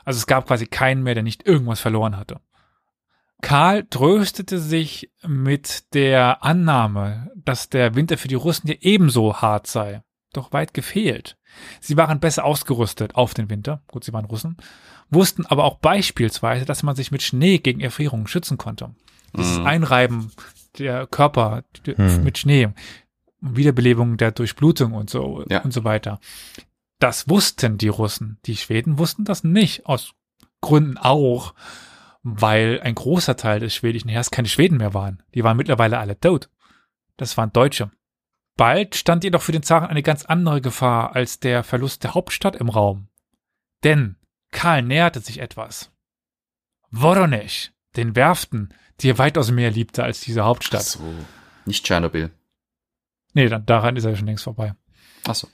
Also es gab quasi keinen mehr, der nicht irgendwas verloren hatte. Karl tröstete sich mit der Annahme, dass der Winter für die Russen ja ebenso hart sei. Doch weit gefehlt. Sie waren besser ausgerüstet auf den Winter, gut, sie waren Russen, wussten aber auch beispielsweise, dass man sich mit Schnee gegen Erfrierungen schützen konnte. Dieses Mhm. Einreiben der Körper d- Hm. mit Schnee, Wiederbelebung der Durchblutung und so Ja. und so weiter. Das wussten die Russen. Die Schweden wussten das nicht, aus Gründen auch, weil ein großer Teil des schwedischen Heers keine Schweden mehr waren. Die waren mittlerweile alle tot. Das waren Deutsche. Bald stand jedoch für den Zaren eine ganz andere Gefahr als der Verlust der Hauptstadt im Raum. Denn Karl näherte sich etwas. Voronezh, den Werften, die er weitaus mehr liebte als diese Ach Hauptstadt. so. Nicht Tschernobyl. Nee, dann, daran ist er schon längst vorbei. Ach so.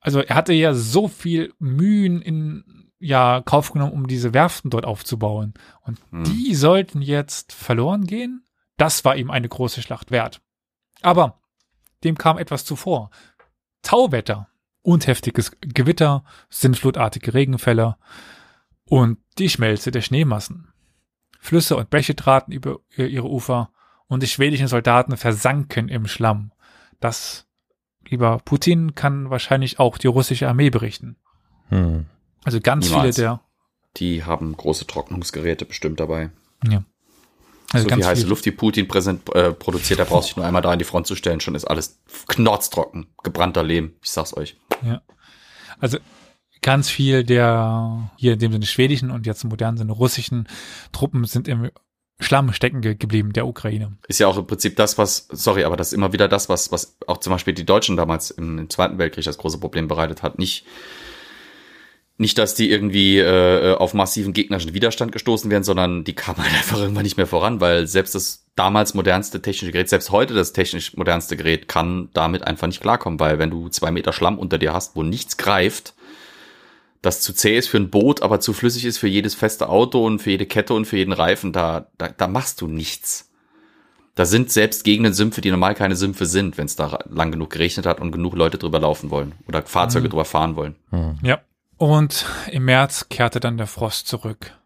Also er hatte ja so viel Mühen in ja Kauf genommen, um diese Werften dort aufzubauen. Und Hm. die sollten jetzt verloren gehen? Das war ihm eine große Schlacht wert. Aber dem kam etwas zuvor. Tauwetter und heftiges Gewitter, sinnflutartige Regenfälle und die Schmelze der Schneemassen. Flüsse und Bäche traten über ihre Ufer und die schwedischen Soldaten versanken im Schlamm. Das, lieber Putin, kann wahrscheinlich auch die russische Armee berichten. Hm. Also ganz Niemals. viele der, Die haben große Trocknungsgeräte bestimmt dabei. ja. Also so ganz viel heiße viele, Luft, die Putin präsent, äh, produziert, da brauchst du dich nur einmal da in die Front zu stellen, schon ist alles knorztrocken, gebrannter Lehm. Ich sag's euch. also ganz viel der hier in dem Sinne schwedischen und jetzt im modernen Sinne russischen Truppen sind im Schlamm stecken ge geblieben, der Ukraine. Ist ja auch im Prinzip das, was, sorry, aber das ist immer wieder das, was, was auch zum Beispiel die Deutschen damals im, im Zweiten Weltkrieg das große Problem bereitet hat. Nicht, nicht, dass die irgendwie äh, auf massiven gegnerischen Widerstand gestoßen werden, sondern die kamen halt einfach irgendwann nicht mehr voran, weil selbst das damals modernste technische Gerät, selbst heute das technisch modernste Gerät kann damit einfach nicht klarkommen, weil wenn du zwei Meter Schlamm unter dir hast, wo nichts greift, das zu zäh ist für ein Boot, aber zu flüssig ist für jedes feste Auto und für jede Kette und für jeden Reifen, da, da, da machst du nichts. Da sind selbst Gegenden Sümpfe, die normal keine Sümpfe sind, wenn es da lang genug geregnet hat und genug Leute drüber laufen wollen oder Fahrzeuge Mhm. drüber fahren wollen. Hm. Ja. Und im März kehrte dann der Frost zurück.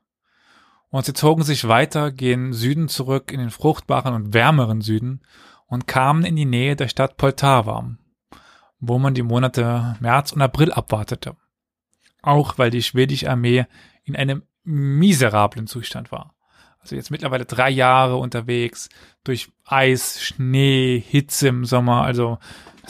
Und sie zogen sich weiter, gehen Süden zurück in den fruchtbaren und wärmeren Süden und kamen in die Nähe der Stadt Poltava, wo man die Monate März und April abwartete. Auch weil die schwedische Armee in einem miserablen Zustand war. Also jetzt mittlerweile drei Jahre unterwegs, durch Eis, Schnee, Hitze im Sommer, also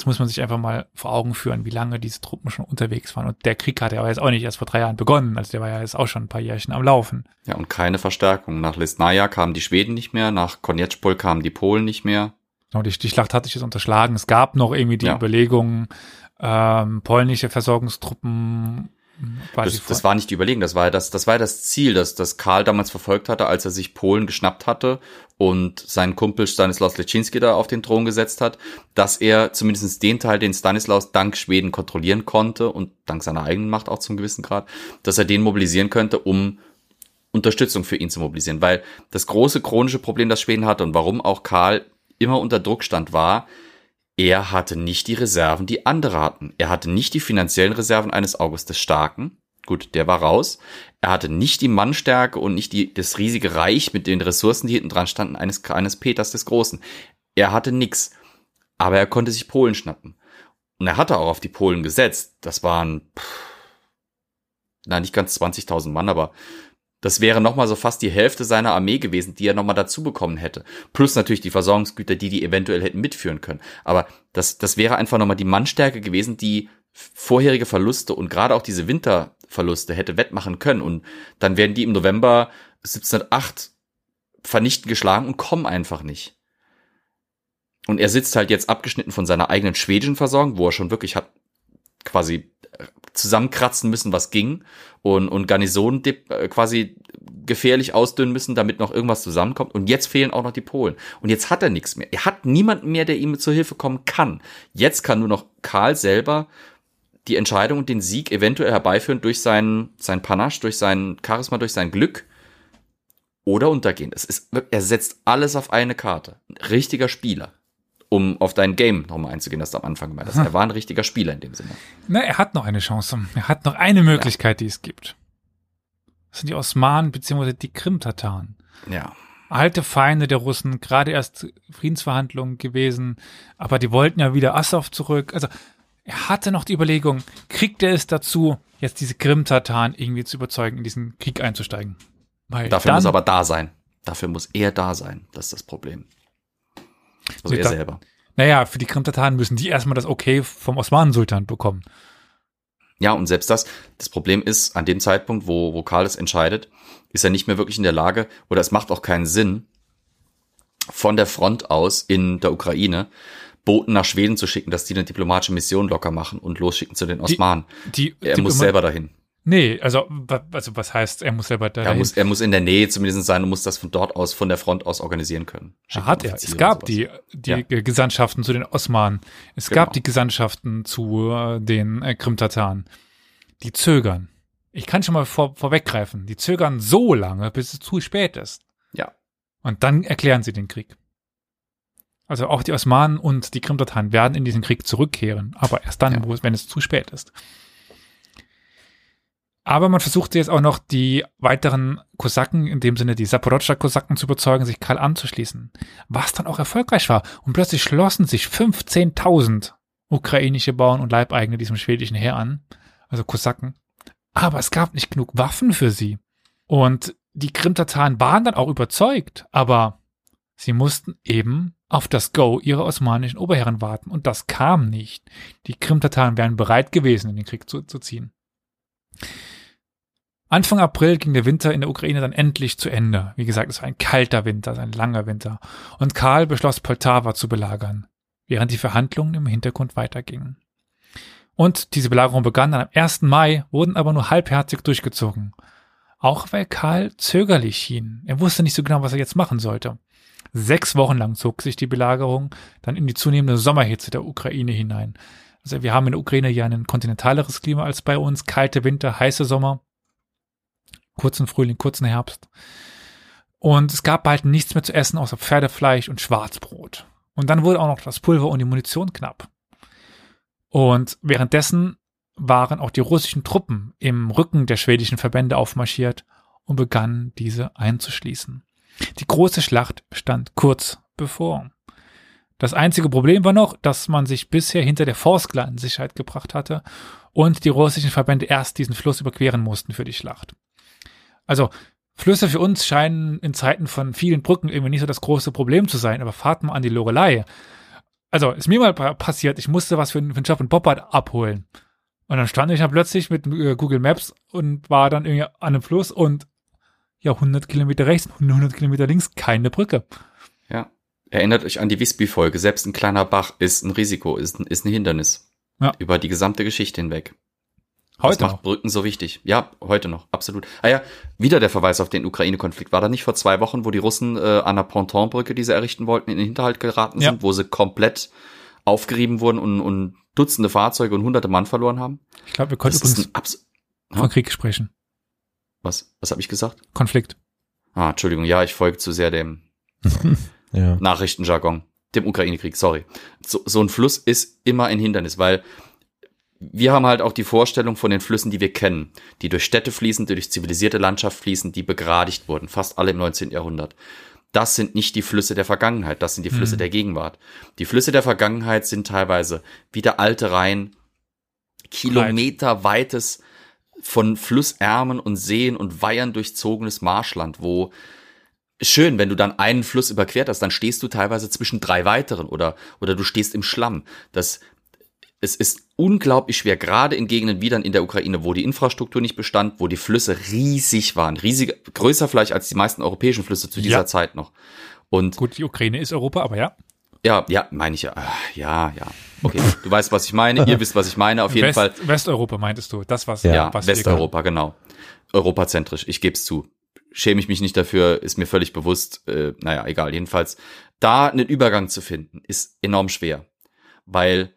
das muss man sich einfach mal vor Augen führen, wie lange diese Truppen schon unterwegs waren. Und der Krieg hat ja jetzt auch nicht erst vor drei Jahren begonnen. Also der war ja jetzt auch schon ein paar Jährchen am Laufen. Ja, und keine Verstärkung. Nach Lesnaja kamen die Schweden nicht mehr, nach Konjetspol kamen die Polen nicht mehr. Und die, die Schlacht hatte ich jetzt unterschlagen. Es gab noch irgendwie die Ja. Überlegungen, ähm, polnische Versorgungstruppen Das, das war nicht die Überlegung, das war ja das, das war das Ziel, das, das Karl damals verfolgt hatte, als er sich Polen geschnappt hatte und seinen Kumpel Stanislaus Leszczynski da auf den Thron gesetzt hat, dass er zumindest den Teil, den Stanislaus dank Schweden kontrollieren konnte und dank seiner eigenen Macht auch zum gewissen Grad, dass er den mobilisieren könnte, um Unterstützung für ihn zu mobilisieren. Weil das große chronische Problem, das Schweden hatte und warum auch Karl immer unter Druck stand, war, er hatte nicht die Reserven, die andere hatten. Er hatte nicht die finanziellen Reserven eines August des Starken. Gut, der war raus. Er hatte nicht die Mannstärke und nicht die, das riesige Reich mit den Ressourcen, die hinten dran standen, eines, eines Peters des Großen. Er hatte nix. Aber er konnte sich Polen schnappen. Und er hatte auch auf die Polen gesetzt. Das waren, pff, na, nicht ganz 20.000 Mann, aber das wäre nochmal so fast die Hälfte seiner Armee gewesen, die er nochmal dazu bekommen hätte. Plus natürlich die Versorgungsgüter, die die eventuell hätten mitführen können. Aber das, das wäre einfach nochmal die Mannstärke gewesen, die vorherige Verluste und gerade auch diese Winterverluste hätte wettmachen können. Und dann werden die im November 1708 vernichtend geschlagen und kommen einfach nicht. Und er sitzt halt jetzt abgeschnitten von seiner eigenen schwedischen Versorgung, wo er schon wirklich hat quasi zusammenkratzen müssen, was ging und, und Garnisonen äh, quasi gefährlich ausdünnen müssen, damit noch irgendwas zusammenkommt. Und jetzt fehlen auch noch die Polen. Und jetzt hat er nichts mehr. Er hat niemanden mehr, der ihm zur Hilfe kommen kann. Jetzt kann nur noch Karl selber die Entscheidung und den Sieg eventuell herbeiführen durch seinen, sein Panache, durch sein Charisma, durch sein Glück oder untergehen. Es ist, er setzt alles auf eine Karte. Ein richtiger Spieler. Um auf dein Game nochmal einzugehen, das du am Anfang gemeint hast. Er war ein richtiger Spieler in dem Sinne. Na, er hat noch eine Chance. Er hat noch eine Möglichkeit, die es gibt. Das sind die Osmanen bzw. die Krim-Tataren. Ja. Alte Feinde der Russen, gerade erst Friedensverhandlungen gewesen, aber die wollten ja wieder Assow zurück. Also er hatte noch die Überlegung, kriegt er es dazu, jetzt diese Krim-Tataren irgendwie zu überzeugen, in diesen Krieg einzusteigen? Weil Dafür muss er aber da sein. Dafür muss er da sein. Das ist das Problem. Also er selber. naja, für die Krim-Tataren müssen die erstmal das Okay vom Osmanensultan bekommen. Ja, und selbst das, das Problem ist, an dem Zeitpunkt, wo, wo Karl es entscheidet, ist er nicht mehr wirklich in der Lage, oder es macht auch keinen Sinn, von der Front aus in der Ukraine Boten nach Schweden zu schicken, dass die eine diplomatische Mission locker machen und losschicken zu den Osmanen. Die, er die muss selber dahin. Nee, also, also was heißt, er muss selber da Er muss, er muss in der Nähe zumindest sein und muss das von dort aus, von der Front aus organisieren können. Schicken hat er. Es gab die, die Ja. Gesandtschaften zu den Osmanen. Es Genau. gab die Gesandtschaften zu äh, den äh, Krim-Tataren. Die zögern. Ich kann schon mal vor, vorweggreifen. Die zögern so lange, bis es zu spät ist. Ja. Und dann erklären sie den Krieg. Also auch die Osmanen und die Krim-Tataren werden in diesen Krieg zurückkehren. Aber erst dann, Ja. wo wenn es zu spät ist. Aber man versuchte jetzt auch noch die weiteren Kosaken, in dem Sinne die Saporodscha-Kosaken zu überzeugen, sich Karl anzuschließen. Was dann auch erfolgreich war. Und plötzlich schlossen sich 15.000 ukrainische Bauern und Leibeigene diesem schwedischen Heer an. Also Kosaken. Aber es gab nicht genug Waffen für sie. Und die Krim-Tataren waren dann auch überzeugt. Aber sie mussten eben auf das Go ihrer osmanischen Oberherren warten. Und das kam nicht. Die Krim-Tataren wären bereit gewesen, in den Krieg zu, zu ziehen. Anfang April ging der Winter in der Ukraine dann endlich zu Ende. Wie gesagt, es war ein kalter Winter, ein langer Winter. Und Karl beschloss, Poltawa zu belagern, während die Verhandlungen im Hintergrund weitergingen. Und diese Belagerung begann dann am 1. Mai, wurden aber nur halbherzig durchgezogen. Auch weil Karl zögerlich schien. Er wusste nicht so genau, was er jetzt machen sollte. Sechs Wochen lang zog sich die Belagerung dann in die zunehmende Sommerhitze der Ukraine hinein. Also wir haben in der Ukraine ja ein kontinentaleres Klima als bei uns, kalte Winter, heiße Sommer, kurzen Frühling, kurzen Herbst. Und es gab bald nichts mehr zu essen außer Pferdefleisch und Schwarzbrot. Und dann wurde auch noch das Pulver und die Munition knapp. Und währenddessen waren auch die russischen Truppen im Rücken der schwedischen Verbände aufmarschiert und begannen diese einzuschließen. Die große Schlacht stand kurz bevor. Das einzige Problem war noch, dass man sich bisher hinter der Forskla Sicherheit gebracht hatte und die russischen Verbände erst diesen Fluss überqueren mussten für die Schlacht. Also Flüsse für uns scheinen in Zeiten von vielen Brücken irgendwie nicht so das große Problem zu sein, aber fahrt mal an die Lorelei. Also ist mir mal pa- passiert, ich musste was für, einen- für einen Job in Boppard abholen. Und dann stand ich dann plötzlich mit äh, Google Maps und war dann irgendwie an einem Fluss und ja, 100 Kilometer rechts, 100 Kilometer links, keine Brücke. Ja. Erinnert euch an die Visby-Folge. Selbst ein kleiner Bach ist ein Risiko, ist ein, ist ein Hindernis. Ja. Über die gesamte Geschichte hinweg. Heute macht noch. Brücken so wichtig? Ja, heute noch, absolut. Ah ja, wieder der Verweis auf den Ukraine-Konflikt. War da nicht vor zwei Wochen, wo die Russen äh, an der Pontonbrücke, die sie errichten wollten, in den Hinterhalt geraten Ja. sind, wo sie komplett aufgerieben wurden und, und Dutzende Fahrzeuge und hunderte Mann verloren haben? Ich glaube, wir können Das ist übrigens von Krieg sprechen. Was? Was habe ich gesagt? Konflikt. Ah, Entschuldigung, ja, ich folge zu sehr dem Ja. Nachrichtenjargon, dem Ukraine-Krieg, sorry. So, so ein Fluss ist immer ein Hindernis, weil wir haben halt auch die Vorstellung von den Flüssen, die wir kennen, die durch Städte fließen, die durch zivilisierte Landschaft fließen, die begradigt wurden, fast alle im 19. Jahrhundert. Das sind nicht die Flüsse der Vergangenheit, das sind die Flüsse Mhm. der Gegenwart. Die Flüsse der Vergangenheit sind teilweise wie der alte Rhein, kilometerweites von Flussärmen und Seen und Weihern durchzogenes Marschland, wo schön, wenn du dann einen Fluss überquert hast, dann stehst du teilweise zwischen drei weiteren oder, oder du stehst im Schlamm. Das, es ist unglaublich schwer, gerade in Gegenden wie dann in der Ukraine, wo die Infrastruktur nicht bestand, wo die Flüsse riesig waren, riesig, größer vielleicht als die meisten europäischen Flüsse zu dieser Ja. Zeit noch. Und Gut, die Ukraine ist Europa, aber ja. ja, ja, meine ich ja. Ah, Ja, ja. Okay, du weißt, was ich meine, ihr wisst, was ich meine, auf jeden West, Fall. Westeuropa meintest du. Das, was, Ja, was wir Westeuropa, genau. Europazentrisch, ich gebe es zu. Schäme ich mich nicht dafür, ist mir völlig bewusst. Äh, naja, egal, jedenfalls. Da einen Übergang zu finden, ist enorm schwer. Weil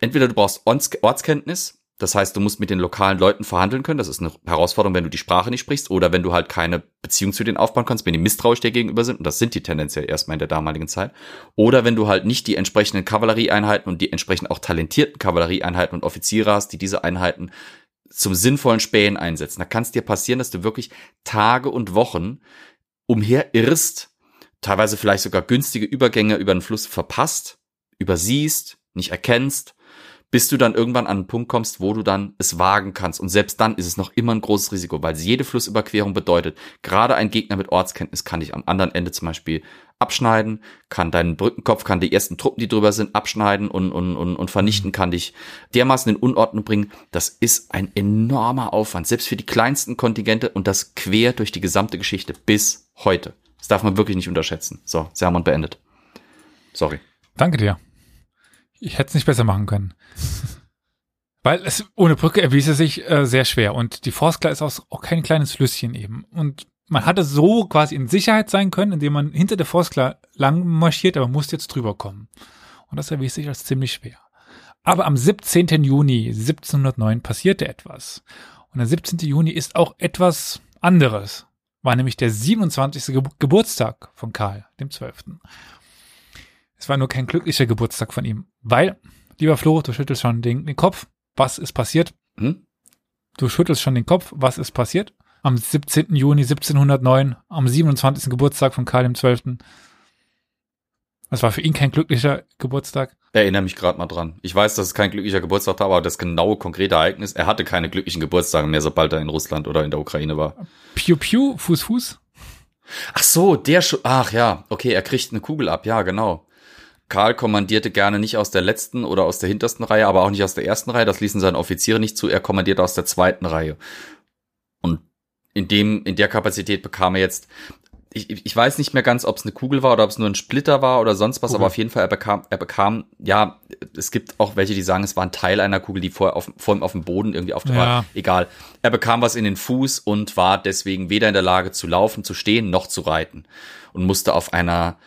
entweder du brauchst Orts- Ortskenntnis, das heißt, du musst mit den lokalen Leuten verhandeln können. Das ist eine Herausforderung, wenn du die Sprache nicht sprichst oder wenn du halt keine Beziehung zu denen aufbauen kannst, wenn die misstrauisch dir gegenüber sind. Und das sind die tendenziell erstmal in der damaligen Zeit. Oder wenn du halt nicht die entsprechenden Kavallerieeinheiten und die entsprechend auch talentierten Kavallerieeinheiten und Offiziere hast, die diese Einheiten zum sinnvollen Spähen einsetzen. Da kann es dir passieren, dass du wirklich Tage und Wochen umherirrst, teilweise vielleicht sogar günstige Übergänge über den Fluss verpasst, übersiehst, nicht erkennst, bis du dann irgendwann an einen Punkt kommst, wo du dann es wagen kannst. Und selbst dann ist es noch immer ein großes Risiko, weil jede Flussüberquerung bedeutet, gerade ein Gegner mit Ortskenntnis kann dich am anderen Ende zum Beispiel abschneiden, kann deinen Brückenkopf, kann die ersten Truppen, die drüber sind, abschneiden und, und, und, und vernichten, kann dich dermaßen in Unordnung bringen. Das ist ein enormer Aufwand, selbst für die kleinsten Kontingente und das quer durch die gesamte Geschichte bis heute. Das darf man wirklich nicht unterschätzen. So, Sermon beendet. Sorry. Danke dir. Ich hätte es nicht besser machen können. Weil es ohne Brücke erwies es sich äh, sehr schwer. Und die Forskla ist auch, kein kleines Flüsschen eben. Und man hatte so quasi in Sicherheit sein können, indem man hinter der Forskla lang marschiert, aber musste jetzt drüber kommen. Und das erwies sich als ziemlich schwer. Aber am 17. Juni 1709 passierte etwas. Und der 17. Juni ist auch etwas anderes. War nämlich der 27. Ge Geburtstag von Karl, dem 12. Es war nur kein glücklicher Geburtstag von ihm, weil, lieber Flo, du schüttelst schon den, den Kopf. Was ist passiert? Hm? Du schüttelst schon den Kopf. Was ist passiert? Am 17. Juni 1709, am 27. Geburtstag von Karl XII. Es war für ihn kein glücklicher Geburtstag. Erinnere mich gerade mal dran. Ich weiß, dass es kein glücklicher Geburtstag war, aber das genaue, konkrete Ereignis, er hatte keine glücklichen Geburtstage mehr, sobald er in Russland oder in der Ukraine war. Piu Piu, Fuß Fuß. Ach so, der Schu Ach ja, okay, er kriegt eine Kugel ab, ja, genau. Karl kommandierte gerne nicht aus der letzten oder aus der hintersten Reihe, aber auch nicht aus der ersten Reihe. Das ließen seine Offiziere nicht zu. Er kommandierte aus der zweiten Reihe. Und in dem, in der Kapazität bekam er jetzt, ich, ich weiß nicht mehr ganz, ob es eine Kugel war oder ob es nur ein Splitter war oder sonst was, Kugel. aber auf jeden Fall, er bekam, er bekam, ja, es gibt auch welche, die sagen, es war ein Teil einer Kugel, die vorher auf, vor ihm auf dem Boden irgendwie auf Ja. Egal. Er bekam was in den Fuß und war deswegen weder in der Lage zu laufen, zu stehen, noch zu reiten. Und musste auf einer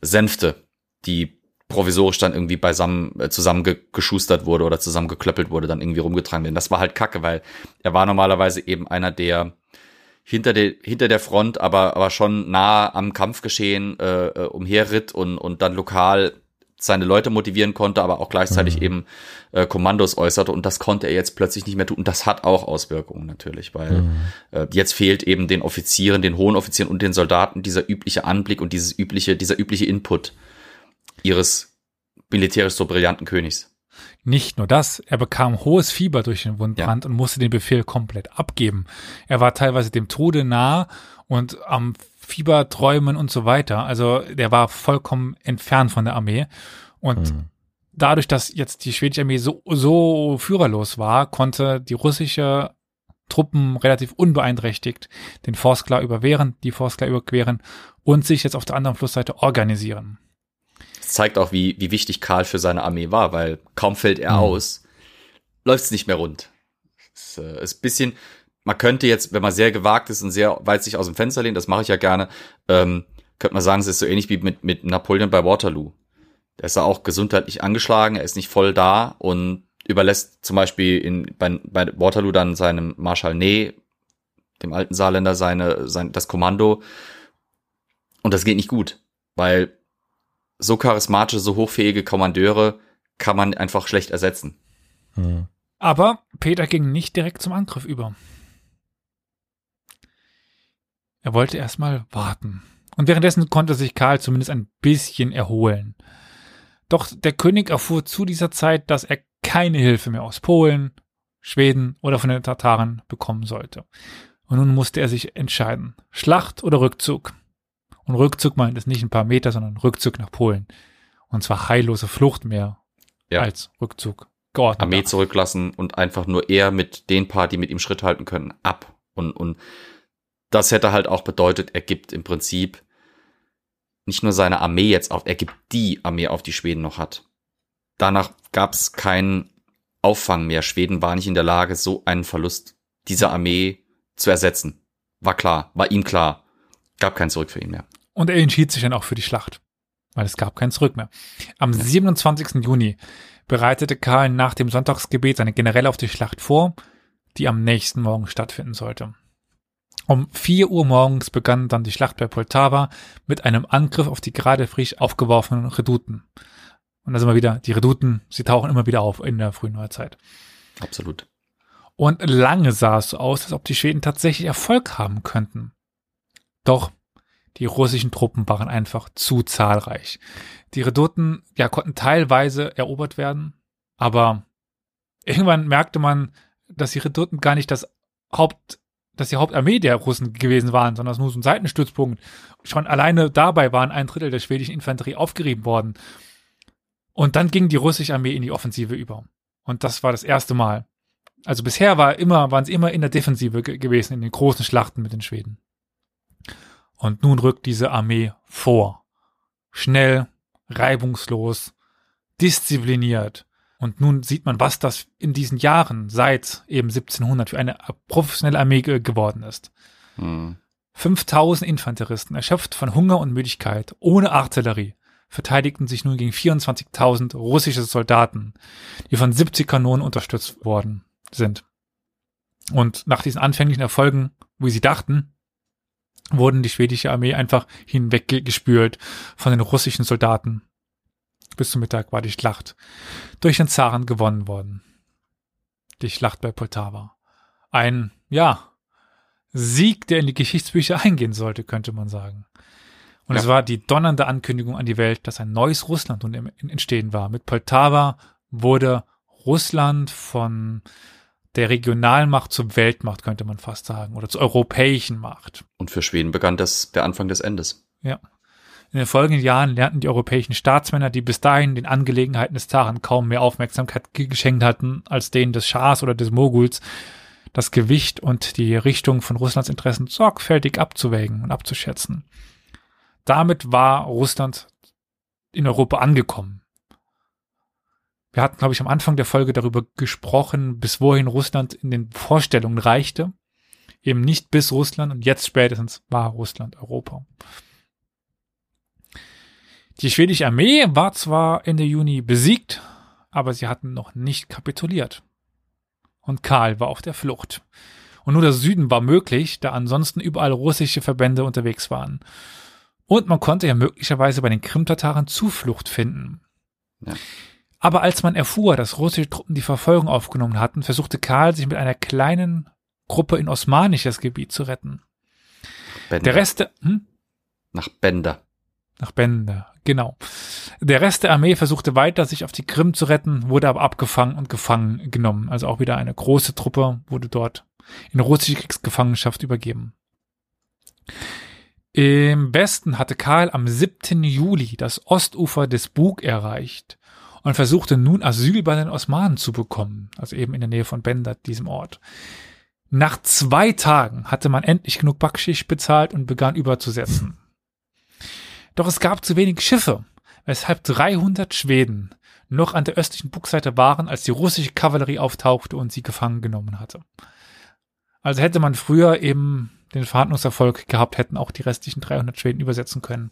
Sänfte, die provisorisch dann irgendwie beisammen äh, zusammengeschustert wurde oder zusammengeklöppelt wurde, dann irgendwie rumgetragen werden. Das war halt kacke, weil er war normalerweise eben einer, der hinter der hinter der Front, aber aber schon nah am Kampfgeschehen äh, äh, umherritt und und dann lokal seine Leute motivieren konnte, aber auch gleichzeitig Mhm. eben äh, Kommandos äußerte und das konnte er jetzt plötzlich nicht mehr tun und das hat auch Auswirkungen natürlich, weil Mhm. äh, jetzt fehlt eben den Offizieren, den hohen Offizieren und den Soldaten dieser übliche Anblick und dieses übliche dieser übliche Input ihres militärisch so brillanten Königs. Nicht nur das, er bekam hohes Fieber durch den Wundbrand und musste den Befehl komplett abgeben. Er war teilweise dem Tode nah und am Fieberträumen und so weiter. Also der war vollkommen entfernt von der Armee. Und Mhm. dadurch, dass jetzt die schwedische Armee so, so führerlos war, konnte die russische Truppen relativ unbeeinträchtigt den Forsklar überwehren, die Forsklar überqueren und sich jetzt auf der anderen Flussseite organisieren. Zeigt auch, wie, wie wichtig Karl für seine Armee war, weil kaum fällt er Mhm. aus, läuft es nicht mehr rund. Es Das äh, ist bisschen, man könnte jetzt, wenn man sehr gewagt ist und sehr weit sich aus dem Fenster lehnt, das mache ich ja gerne, ähm, könnte man sagen, es ist so ähnlich wie mit, mit Napoleon bei Waterloo. Der ist ja auch gesundheitlich angeschlagen, er ist nicht voll da und überlässt zum Beispiel in, bei, bei Waterloo dann seinem Marschall Ney, dem alten Saarländer, seine, sein, das Kommando. Und das geht nicht gut, weil so charismatische, so hochfähige Kommandeure kann man einfach schlecht ersetzen. Hm. Aber Peter ging nicht direkt zum Angriff über. Er wollte erstmal warten. Und währenddessen konnte sich Karl zumindest ein bisschen erholen. Doch der König erfuhr zu dieser Zeit, dass er keine Hilfe mehr aus Polen, Schweden oder von den Tataren bekommen sollte. Und nun musste er sich entscheiden. Schlacht oder Rückzug? Und Rückzug meint es nicht ein paar Meter, sondern Rückzug nach Polen. Und zwar heillose Flucht mehr ja. als Rückzug. Geordnet Armee zurücklassen und einfach nur er mit den paar, die mit ihm Schritt halten können, ab. Und, und das hätte halt auch bedeutet, er gibt im Prinzip nicht nur seine Armee jetzt auf, er gibt die Armee auf, die Schweden noch hat. Danach gab es keinen Auffang mehr. Schweden war nicht in der Lage, so einen Verlust dieser Armee zu ersetzen. War klar, war ihm klar. Gab kein Zurück für ihn mehr. Und er entschied sich dann auch für die Schlacht, weil es gab kein Zurück mehr. Am ja. 27. Juni bereitete Karl nach dem Sonntagsgebet seine Generäle auf die Schlacht vor, die am nächsten Morgen stattfinden sollte. Um vier Uhr morgens begann dann die Schlacht bei Poltava mit einem Angriff auf die gerade frisch aufgeworfenen Redouten. Und da sind wir wieder, die Redouten, sie tauchen immer wieder auf in der frühen Neuzeit. Absolut. Und lange sah es so aus, als ob die Schweden tatsächlich Erfolg haben könnten. Doch die russischen Truppen waren einfach zu zahlreich. Die Redouten ja, konnten teilweise erobert werden, aber irgendwann merkte man, dass die Redouten gar nicht das Haupt, dass die Hauptarmee der Russen gewesen waren, sondern nur so ein Seitenstützpunkt. Schon alleine dabei waren ein Drittel der schwedischen Infanterie aufgerieben worden. Und dann ging die russische Armee in die Offensive über. Und das war das erste Mal. Also bisher war immer, waren sie immer in der Defensive gewesen, in den großen Schlachten mit den Schweden. Und nun rückt diese Armee vor. Schnell, reibungslos, diszipliniert. Und nun sieht man, was das in diesen Jahren seit eben 1700 für eine professionelle Armee geworden ist. Hm. 5000 Infanteristen, erschöpft von Hunger und Müdigkeit, ohne Artillerie, verteidigten sich nun gegen 24.000 russische Soldaten, die von 70 Kanonen unterstützt worden sind. Und nach diesen anfänglichen Erfolgen, wie sie dachten, wurden die schwedische Armee einfach hinweggespült von den russischen Soldaten. Bis zum Mittag war die Schlacht durch den Zaren gewonnen worden. Die Schlacht bei Poltava. Ein, ja, Sieg, der in die Geschichtsbücher eingehen sollte, könnte man sagen. Und ja. es war die donnernde Ankündigung an die Welt, dass ein neues Russland nun entstehen war. Mit Poltava wurde Russland von der Regionalmacht zur Weltmacht, könnte man fast sagen, oder zur europäischen Macht. Und für Schweden begann das der Anfang des Endes. Ja. In den folgenden Jahren lernten die europäischen Staatsmänner, die bis dahin den Angelegenheiten des Zaren kaum mehr Aufmerksamkeit geschenkt hatten als denen des Schahs oder des Moguls, das Gewicht und die Richtung von Russlands Interessen sorgfältig abzuwägen und abzuschätzen. Damit war Russland in Europa angekommen. Wir hatten, glaube ich, am Anfang der Folge darüber gesprochen, bis wohin Russland in den Vorstellungen reichte. Eben nicht bis Russland und jetzt spätestens war Russland Europa. Die schwedische Armee war zwar Ende Juni besiegt, aber sie hatten noch nicht kapituliert. Und Karl war auf der Flucht. Und nur der Süden war möglich, da ansonsten überall russische Verbände unterwegs waren. Und man konnte ja möglicherweise bei den Krimtataren Zuflucht finden. Ja. Aber als man erfuhr, dass russische Truppen die Verfolgung aufgenommen hatten, versuchte Karl sich mit einer kleinen Gruppe in osmanisches Gebiet zu retten. Bender. Der Rest, hm? Nach Bender. Nach Bender, genau. Der Rest der Armee versuchte weiter, sich auf die Krim zu retten, wurde aber abgefangen und gefangen genommen. Also auch wieder eine große Truppe wurde dort in russische Kriegsgefangenschaft übergeben. Im Westen hatte Karl am 7. Juli das Ostufer des Bug erreicht und versuchte nun Asyl bei den Osmanen zu bekommen, also eben in der Nähe von Bender, diesem Ort. Nach zwei Tagen hatte man endlich genug Backschicht bezahlt und begann überzusetzen. Doch es gab zu wenig Schiffe, weshalb 300 Schweden noch an der östlichen Burgseite waren, als die russische Kavallerie auftauchte und sie gefangen genommen hatte. Also hätte man früher eben den Verhandlungserfolg gehabt, hätten auch die restlichen 300 Schweden übersetzen können.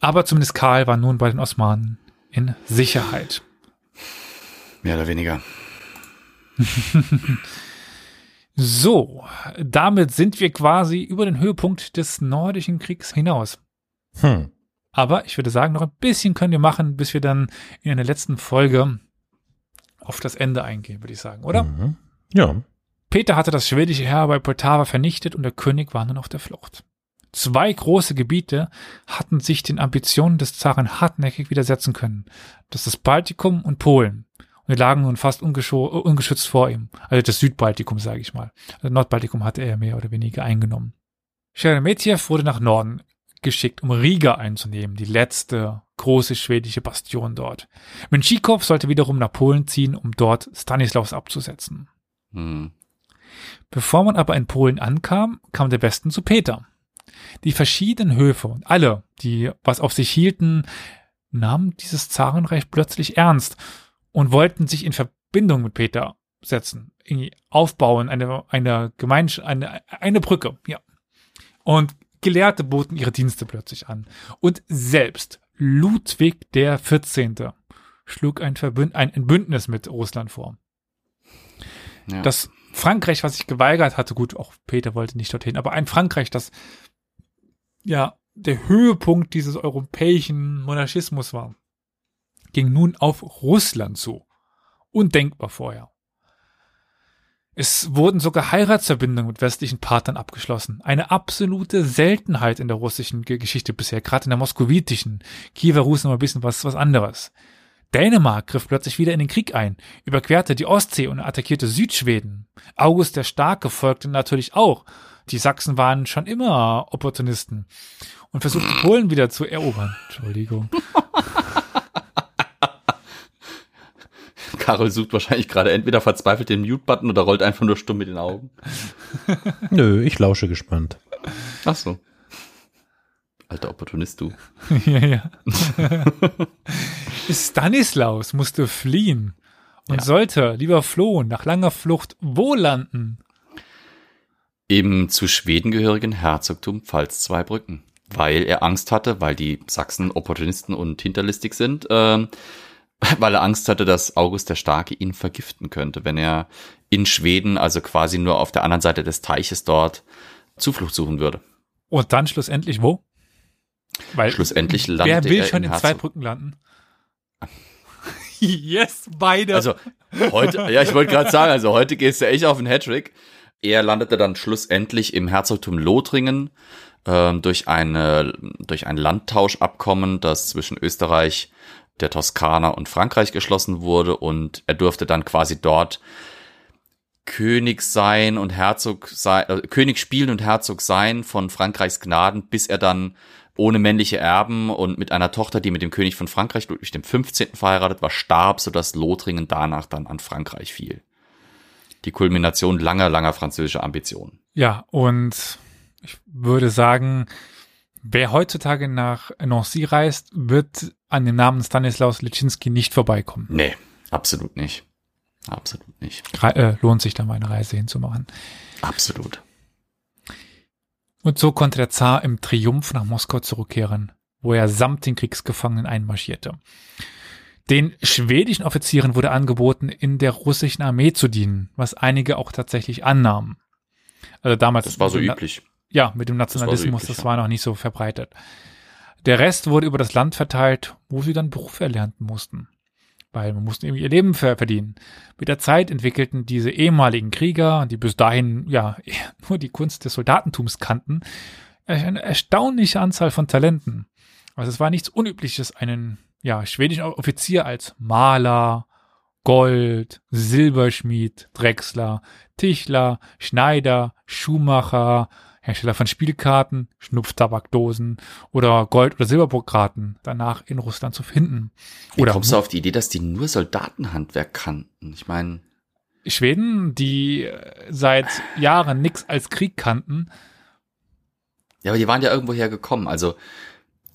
Aber zumindest Karl war nun bei den Osmanen in Sicherheit. Mehr oder weniger. so, damit sind wir quasi über den Höhepunkt des nordischen Kriegs hinaus. Hm. Aber ich würde sagen, noch ein bisschen können wir machen, bis wir dann in der letzten Folge auf das Ende eingehen, würde ich sagen, oder? Mhm. Ja. Peter hatte das schwedische Heer bei Poltava vernichtet und der König war nun auf der Flucht. Zwei große Gebiete hatten sich den Ambitionen des Zaren hartnäckig widersetzen können. Das ist das Baltikum und Polen. Und die lagen nun fast ungeschützt vor ihm. Also das Südbaltikum, sage ich mal. Also Nordbaltikum hatte er mehr oder weniger eingenommen. Sheremetyev wurde nach Norden geschickt, um Riga einzunehmen, die letzte große schwedische Bastion dort. Menschikow sollte wiederum nach Polen ziehen, um dort Stanislaus abzusetzen. Hm. Bevor man aber in Polen ankam, kam der Westen zu Peter. Die verschiedenen Höfe und alle, die was auf sich hielten, nahmen dieses Zarenreich plötzlich ernst und wollten sich in Verbindung mit Peter setzen, irgendwie aufbauen, eine, eine Gemeinschaft, eine, eine Brücke, ja. Und Gelehrte boten ihre Dienste plötzlich an. Und selbst Ludwig der 14. schlug ein, Verbünd ein, Bündnis mit Russland vor. Ja. Das Frankreich, was sich geweigert hatte, gut, auch Peter wollte nicht dorthin, aber ein Frankreich, das ja der Höhepunkt dieses europäischen Monarchismus war, ging nun auf Russland zu. Undenkbar vorher. Es wurden sogar Heiratsverbindungen mit westlichen Partnern abgeschlossen. Eine absolute Seltenheit in der russischen Geschichte bisher, gerade in der moskowitischen. Kiewer Rus noch ein bisschen was, was anderes. Dänemark griff plötzlich wieder in den Krieg ein, überquerte die Ostsee und attackierte Südschweden. August der Starke folgte natürlich auch. Die Sachsen waren schon immer Opportunisten und versuchten Polen wieder zu erobern. Entschuldigung. Karol sucht wahrscheinlich gerade entweder verzweifelt den Mute-Button oder rollt einfach nur stumm mit den Augen. Nö, ich lausche gespannt. Ach so. Alter Opportunist, du. ja, ja. Stanislaus musste fliehen und Ja. sollte lieber flohen, nach langer Flucht wo landen? Im zu Schweden gehörigen Herzogtum Pfalz-Zweibrücken. Weil er Angst hatte, weil die Sachsen Opportunisten und hinterlistig sind, ähm, weil er Angst hatte, dass August der Starke ihn vergiften könnte, wenn er in Schweden, also quasi nur auf der anderen Seite des Teiches dort, Zuflucht suchen würde. Und dann schlussendlich wo? Weil Schlussendlich wer landete will er schon in Herzog- Brücken landen? yes, beide. Also heute, ja, ich wollte gerade sagen, also heute gehst du echt auf den Hattrick. Er landete dann schlussendlich im Herzogtum Lothringen ähm, durch eine durch ein Landtauschabkommen, das zwischen Österreich, der Toskana und Frankreich geschlossen wurde und er durfte dann quasi dort König sein und Herzog sein, äh, König spielen und Herzog sein von Frankreichs Gnaden, bis er dann ohne männliche Erben und mit einer Tochter, die mit dem König von Frankreich, Ludwig dem 15. verheiratet war, starb, sodass Lothringen danach dann an Frankreich fiel. Die Kulmination langer, langer französischer Ambitionen. ja, und ich würde sagen, wer heutzutage nach Nancy reist, wird an dem Namen Stanislaus Leszczynski nicht vorbeikommen. Nee, absolut nicht. Absolut nicht. Gra- Äh, lohnt sich da mal eine Reise hinzumachen. Absolut. Und so konnte der Zar im Triumph nach Moskau zurückkehren, wo er samt den Kriegsgefangenen einmarschierte. Den schwedischen Offizieren wurde angeboten, in der russischen Armee zu dienen, was einige auch tatsächlich annahmen. Also damals. Das war so üblich. Ja, mit dem war so Nationalismus, üblich, das war noch nicht so verbreitet. Der Rest wurde über das Land verteilt, wo sie dann Beruf erlernen mussten. Weil man musste irgendwie ihr Leben ver verdienen. Mit der Zeit entwickelten diese ehemaligen Krieger, die bis dahin ja nur die Kunst des Soldatentums kannten, eine erstaunliche Anzahl von Talenten. Also es war nichts Unübliches, einen ja, schwedischen Offizier als Maler, Gold, Silberschmied, Drechsler, Tischler, Schneider, Schuhmacher, Hersteller von Spielkarten, Schnupftabakdosen oder Gold- oder Silberburgkarten danach in Russland zu finden. Wie Oder kommst du auf die Idee, dass die nur Soldatenhandwerk kannten? Ich meine, Schweden, die äh, seit Jahren nichts als Krieg kannten. ja, aber die waren ja irgendwoher gekommen. Also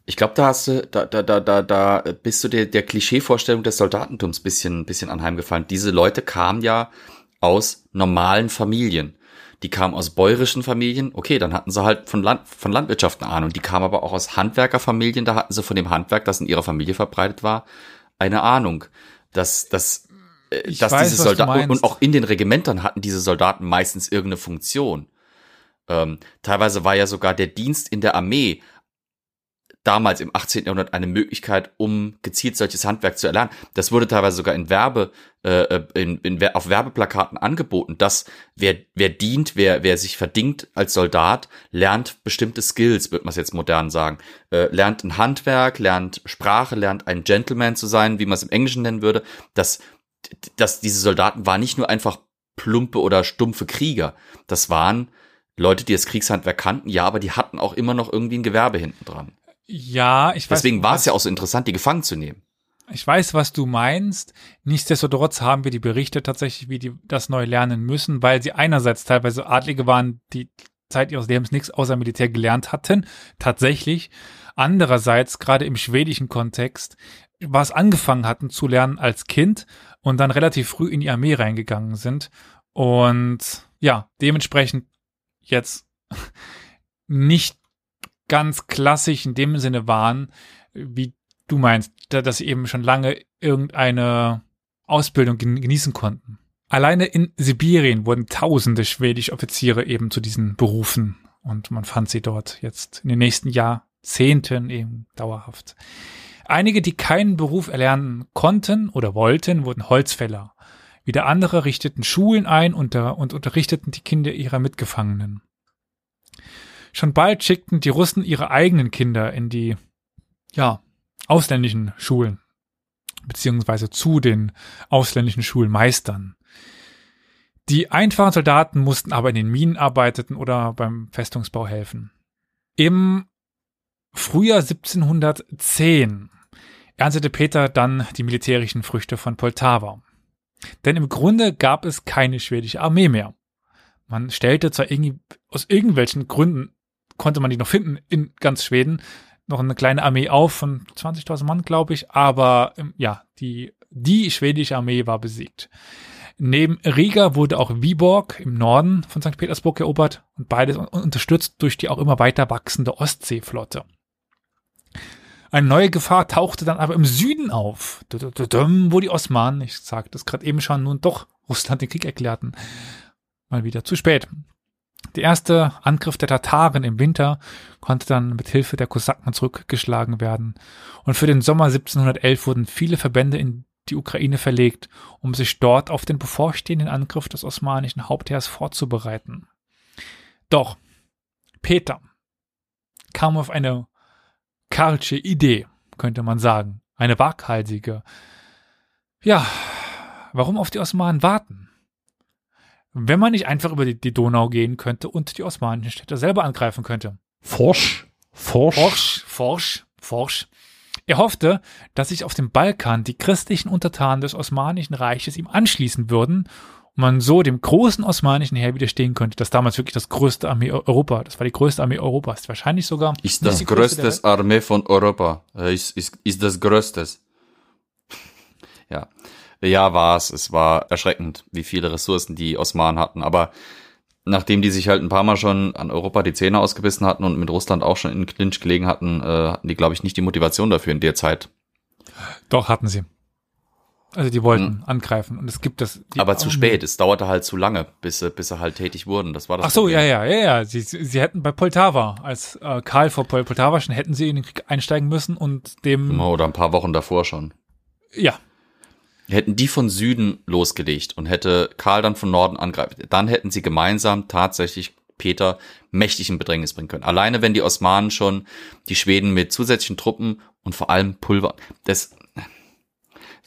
Ich glaube, da hast du, da, da, da, da, da bist du der, der Klischeevorstellung des Soldatentums bisschen, bisschen anheimgefallen. Diese Leute kamen ja aus normalen Familien. Die kamen aus bäuerischen Familien, okay, dann hatten sie halt von, Land, von Landwirtschaft eine Ahnung. Die kamen aber auch aus Handwerkerfamilien, da hatten sie von dem Handwerk, das in ihrer Familie verbreitet war, eine Ahnung. Dass, dass, äh, Ich dass weiß, diese Soldaten, und auch in den Regimentern hatten diese Soldaten meistens irgendeine Funktion. Ähm, teilweise war ja sogar der Dienst in der Armee damals im 18. Jahrhundert eine Möglichkeit, um gezielt solches Handwerk zu erlernen. Das wurde teilweise sogar in Werbe, äh, in, in, Wer- auf Werbeplakaten angeboten, dass wer, wer dient, wer, wer sich verdingt als Soldat, lernt bestimmte Skills, wird man es jetzt modern sagen. Äh, lernt ein Handwerk, lernt Sprache, lernt ein Gentleman zu sein, wie man es im Englischen nennen würde. Dass, dass diese Soldaten waren nicht nur einfach plumpe oder stumpfe Krieger. Das waren Leute, die das Kriegshandwerk kannten, ja, aber die hatten auch immer noch irgendwie ein Gewerbe hinten dran. Ja, ich weiß. Deswegen war es ja auch so interessant, die gefangen zu nehmen. Ich weiß, was du meinst. Nichtsdestotrotz haben wir die Berichte tatsächlich, wie die das neu lernen müssen, weil sie einerseits teilweise Adlige waren, die Zeit ihres Lebens nichts außer Militär gelernt hatten, tatsächlich. Andererseits, gerade im schwedischen Kontext, was angefangen hatten zu lernen als Kind und dann relativ früh in die Armee reingegangen sind. Und ja, dementsprechend jetzt nicht ganz klassisch in dem Sinne waren, wie du meinst, da- dass sie eben schon lange irgendeine Ausbildung gen- genießen konnten. Alleine in Sibirien wurden tausende schwedische Offiziere eben zu diesen Berufen und man fand sie dort jetzt in den nächsten Jahrzehnten eben dauerhaft. Einige, die keinen Beruf erlernen konnten oder wollten, wurden Holzfäller. Wieder andere richteten Schulen ein unter, und unterrichteten die Kinder ihrer Mitgefangenen. Schon bald schickten die Russen ihre eigenen Kinder in die, ja, ausländischen Schulen, beziehungsweise zu den ausländischen Schulmeistern. Die einfachen Soldaten mussten aber in den Minen arbeiteten oder beim Festungsbau helfen. Im Frühjahr 1710 erntete Peter dann die militärischen Früchte von Poltawa. Denn im Grunde gab es keine schwedische Armee mehr. Man stellte zwar irgendwie, aus irgendwelchen Gründen konnte man die noch finden in ganz Schweden, noch eine kleine Armee auf von 20.000 Mann, glaube ich, aber ähm, ja, die, die schwedische Armee war besiegt. Neben Riga wurde auch Viborg im Norden von St. Petersburg erobert und beides un- unterstützt durch die auch immer weiter wachsende Ostseeflotte. Eine neue Gefahr tauchte dann aber im Süden auf, wo die Osmanen, ich sagte es gerade eben schon, nun doch Russland den Krieg erklärten. Mal wieder zu spät. Der erste Angriff der Tataren im Winter konnte dann mit Hilfe der Kosaken zurückgeschlagen werden. Und für den Sommer 1711 wurden viele Verbände in die Ukraine verlegt, um sich dort auf den bevorstehenden Angriff des osmanischen Hauptheers vorzubereiten. Doch Peter kam auf eine karlsche Idee, könnte man sagen. Eine waghalsige. Ja, warum auf die Osmanen warten? Wenn man nicht einfach über die, die Donau gehen könnte und die osmanischen Städte selber angreifen könnte. Forsch, forsch, Forsch, forsch, forsch. Er hoffte, dass sich auf dem Balkan die christlichen Untertanen des Osmanischen Reiches ihm anschließen würden und man so dem großen osmanischen Heer widerstehen könnte, das damals wirklich das größte Armee Europa, das war die größte Armee Europas, wahrscheinlich sogar Ist das größte größte Armee von Europa. Äh, Ist, ist, ist das größtes. Ja. War es. Es war erschreckend, wie viele Ressourcen die Osmanen hatten. Aber nachdem die sich halt ein paar Mal schon an Europa die Zähne ausgebissen hatten und mit Russland auch schon in Clinch gelegen hatten, äh, hatten die, glaube ich, nicht die Motivation dafür in der Zeit. Doch, hatten sie. Also die wollten angreifen und es gibt das. Aber zu spät. Es dauerte halt zu lange, bis sie, bis sie halt tätig wurden. Das war das Ach so, Problem. ja, ja, ja, ja. Sie, sie hätten bei Poltawa, als äh, Karl vor Pol Poltawa schon, hätten sie in den Krieg einsteigen müssen und dem, Oder ein paar Wochen davor schon. ja, Hätten die von Süden losgelegt und hätte Karl dann von Norden angreifen, dann hätten sie gemeinsam tatsächlich Peter mächtig in Bedrängnis bringen können. Alleine wenn die Osmanen schon die Schweden mit zusätzlichen Truppen und vor allem Pulver, das,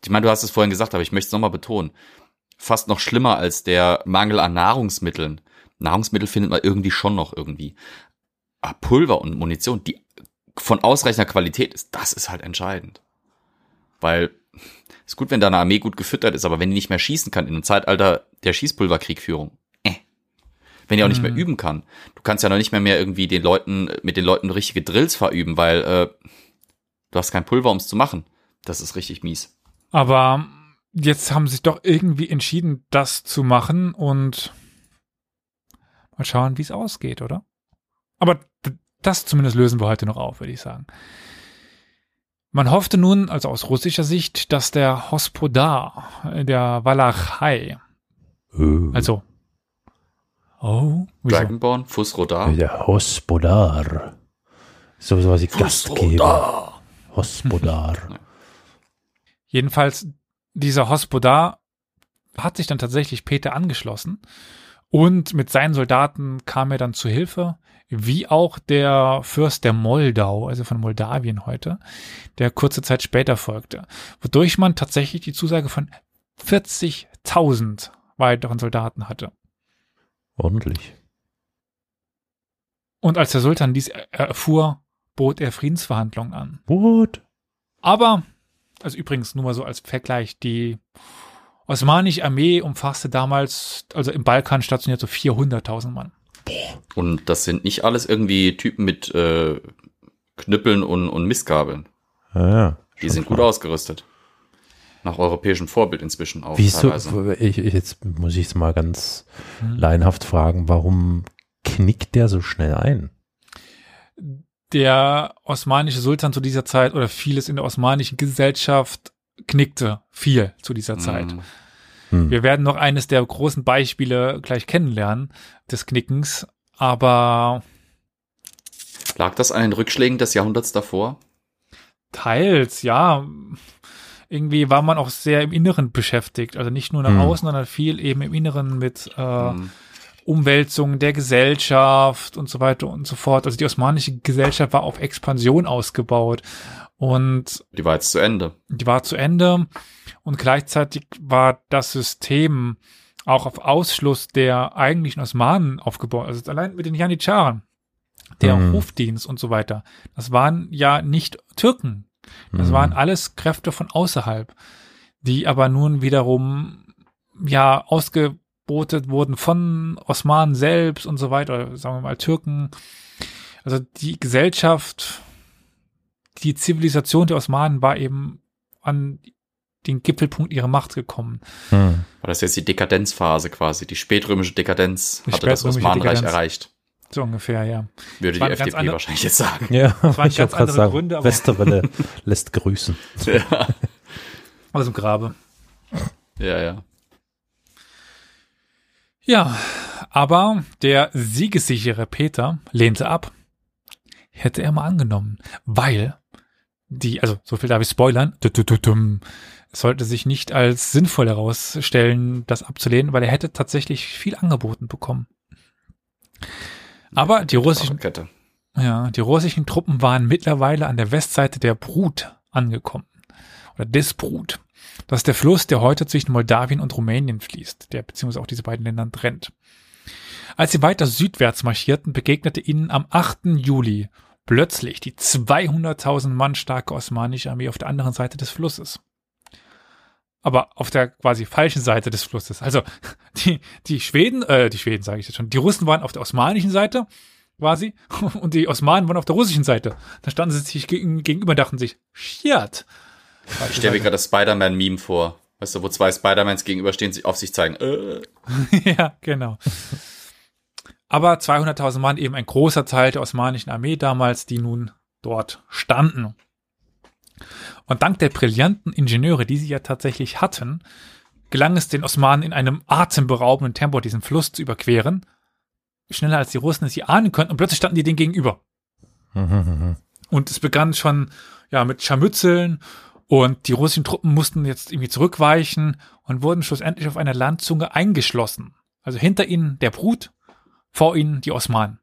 ich meine, du hast es vorhin gesagt, aber ich möchte es nochmal betonen, fast noch schlimmer als der Mangel an Nahrungsmitteln. Nahrungsmittel findet man irgendwie schon noch irgendwie. Aber Pulver und Munition, die von ausreichender Qualität ist, das ist halt entscheidend. Weil ist gut, wenn deine Armee gut gefüttert ist, aber wenn die nicht mehr schießen kann in einem Zeitalter der Schießpulverkriegführung, äh. Wenn die auch nicht mehr üben kann. Du kannst ja noch nicht mehr mehr irgendwie den Leuten, mit den Leuten richtige Drills verüben, weil, äh, Du hast kein Pulver, um es zu machen. Das ist richtig mies. Aber jetzt haben sie sich doch irgendwie entschieden, das zu machen und mal schauen, wie es ausgeht, oder? Aber das zumindest lösen wir heute noch auf, würde ich sagen. Man hoffte nun, also aus russischer Sicht, dass der Hospodar der Walachei, Äh, also Oh, wieso? Dragonborn, Fusrodar. der Hospodar. So sowas wie Gastgeber. Hospodar. Jedenfalls, dieser Hospodar hat sich dann tatsächlich Peter angeschlossen und mit seinen Soldaten kam er dann zu Hilfe, wie auch der Fürst der Moldau, also von Moldawien heute, der kurze Zeit später folgte, wodurch man tatsächlich die Zusage von 40.000 weiteren Soldaten hatte. Ordentlich. Und als der Sultan dies er- erfuhr, bot er Friedensverhandlungen an. What? Aber, also übrigens nur mal so als Vergleich, die osmanische Armee umfasste damals, also im Balkan stationiert so 400.000 Mann. Und das sind nicht alles irgendwie Typen mit äh, Knüppeln und, und Mistgabeln. Ja, ja. Die sind gut klar. ausgerüstet. Nach europäischem Vorbild inzwischen auch. Wieso, teilweise. ich, ich, jetzt muss ich es mal ganz Hm. laienhaft fragen, warum knickt der so schnell ein? Der osmanische Sultan zu dieser Zeit oder vieles in der osmanischen Gesellschaft knickte viel zu dieser Zeit. Mhm. Hm. Wir werden noch eines der großen Beispiele gleich kennenlernen des Knickens, aber Lag das an den Rückschlägen des Jahrhunderts davor? Teils, ja. Irgendwie war man auch sehr im Inneren beschäftigt. Also nicht nur nach Hm. außen, sondern viel eben im Inneren mit äh, Mhm. Umwälzungen der Gesellschaft und so weiter und so fort. Also die osmanische Gesellschaft war auf Expansion ausgebaut und Die war jetzt zu Ende. die war zu Ende und gleichzeitig war das System auch auf Ausschluss der eigentlichen Osmanen aufgebaut. Also allein mit den Janitscharen, der Mhm. Hofdienst und so weiter. Das waren ja nicht Türken. Das Hm. waren alles Kräfte von außerhalb, die aber nun wiederum ja ausgebotet wurden von Osmanen selbst und so weiter, oder sagen wir mal Türken. Also die Gesellschaft, die Zivilisation der Osmanen war eben an den Gipfelpunkt ihrer Macht gekommen. Hm. War das jetzt die Dekadenzphase quasi? Die spätrömische Dekadenz Die hatte das Osmanenreich Dekadenz. erreicht. So ungefähr, ja. Würde Das die FDP andere- wahrscheinlich jetzt sagen. Ja, waren ich ganz wollte gerade andere sagen, Gründe, aber- Westerwelle lässt grüßen. ja, Aus dem Grabe. ja. ja. Ja, aber der siegessichere Peter lehnte ab. Hätte er mal angenommen, weil die, also so viel darf ich spoilern, es sollte sich nicht als sinnvoll herausstellen, das abzulehnen, weil er hätte tatsächlich viel angeboten bekommen. Aber die russischen, ja, die russischen Truppen waren mittlerweile an der Westseite der Brut angekommen. Oder des Brut. Das ist der Fluss, der heute zwischen Moldawien und Rumänien fließt, der beziehungsweise auch diese beiden Länder trennt. Als sie weiter südwärts marschierten, begegnete ihnen am 8. Juli plötzlich die 200.000 Mann starke osmanische Armee auf der anderen Seite des Flusses. Aber auf der quasi falschen Seite des Flusses. Also die, die Schweden, äh, die Schweden sage ich jetzt schon, die Russen waren auf der osmanischen Seite quasi und die Osmanen waren auf der russischen Seite. Da standen sie sich gegen, gegenüber und dachten sich, shit. Ich stelle mir gerade das Spider-Man-Meme vor. Weißt du, wo zwei Spider-Mans gegenüberstehen, sich auf sich zeigen. Äh. ja, genau. Aber 200.000 Mann eben ein großer Teil der osmanischen Armee damals, die nun dort standen. Und dank der brillanten Ingenieure, die sie ja tatsächlich hatten, gelang es den Osmanen in einem atemberaubenden Tempo diesen Fluss zu überqueren. Schneller als die Russen es sie ahnen könnten und plötzlich standen die denen gegenüber. Und es begann schon ja mit Scharmützeln und die russischen Truppen mussten jetzt irgendwie zurückweichen und wurden schlussendlich auf einer Landzunge eingeschlossen. Also hinter ihnen der Brut, vor ihnen die Osmanen.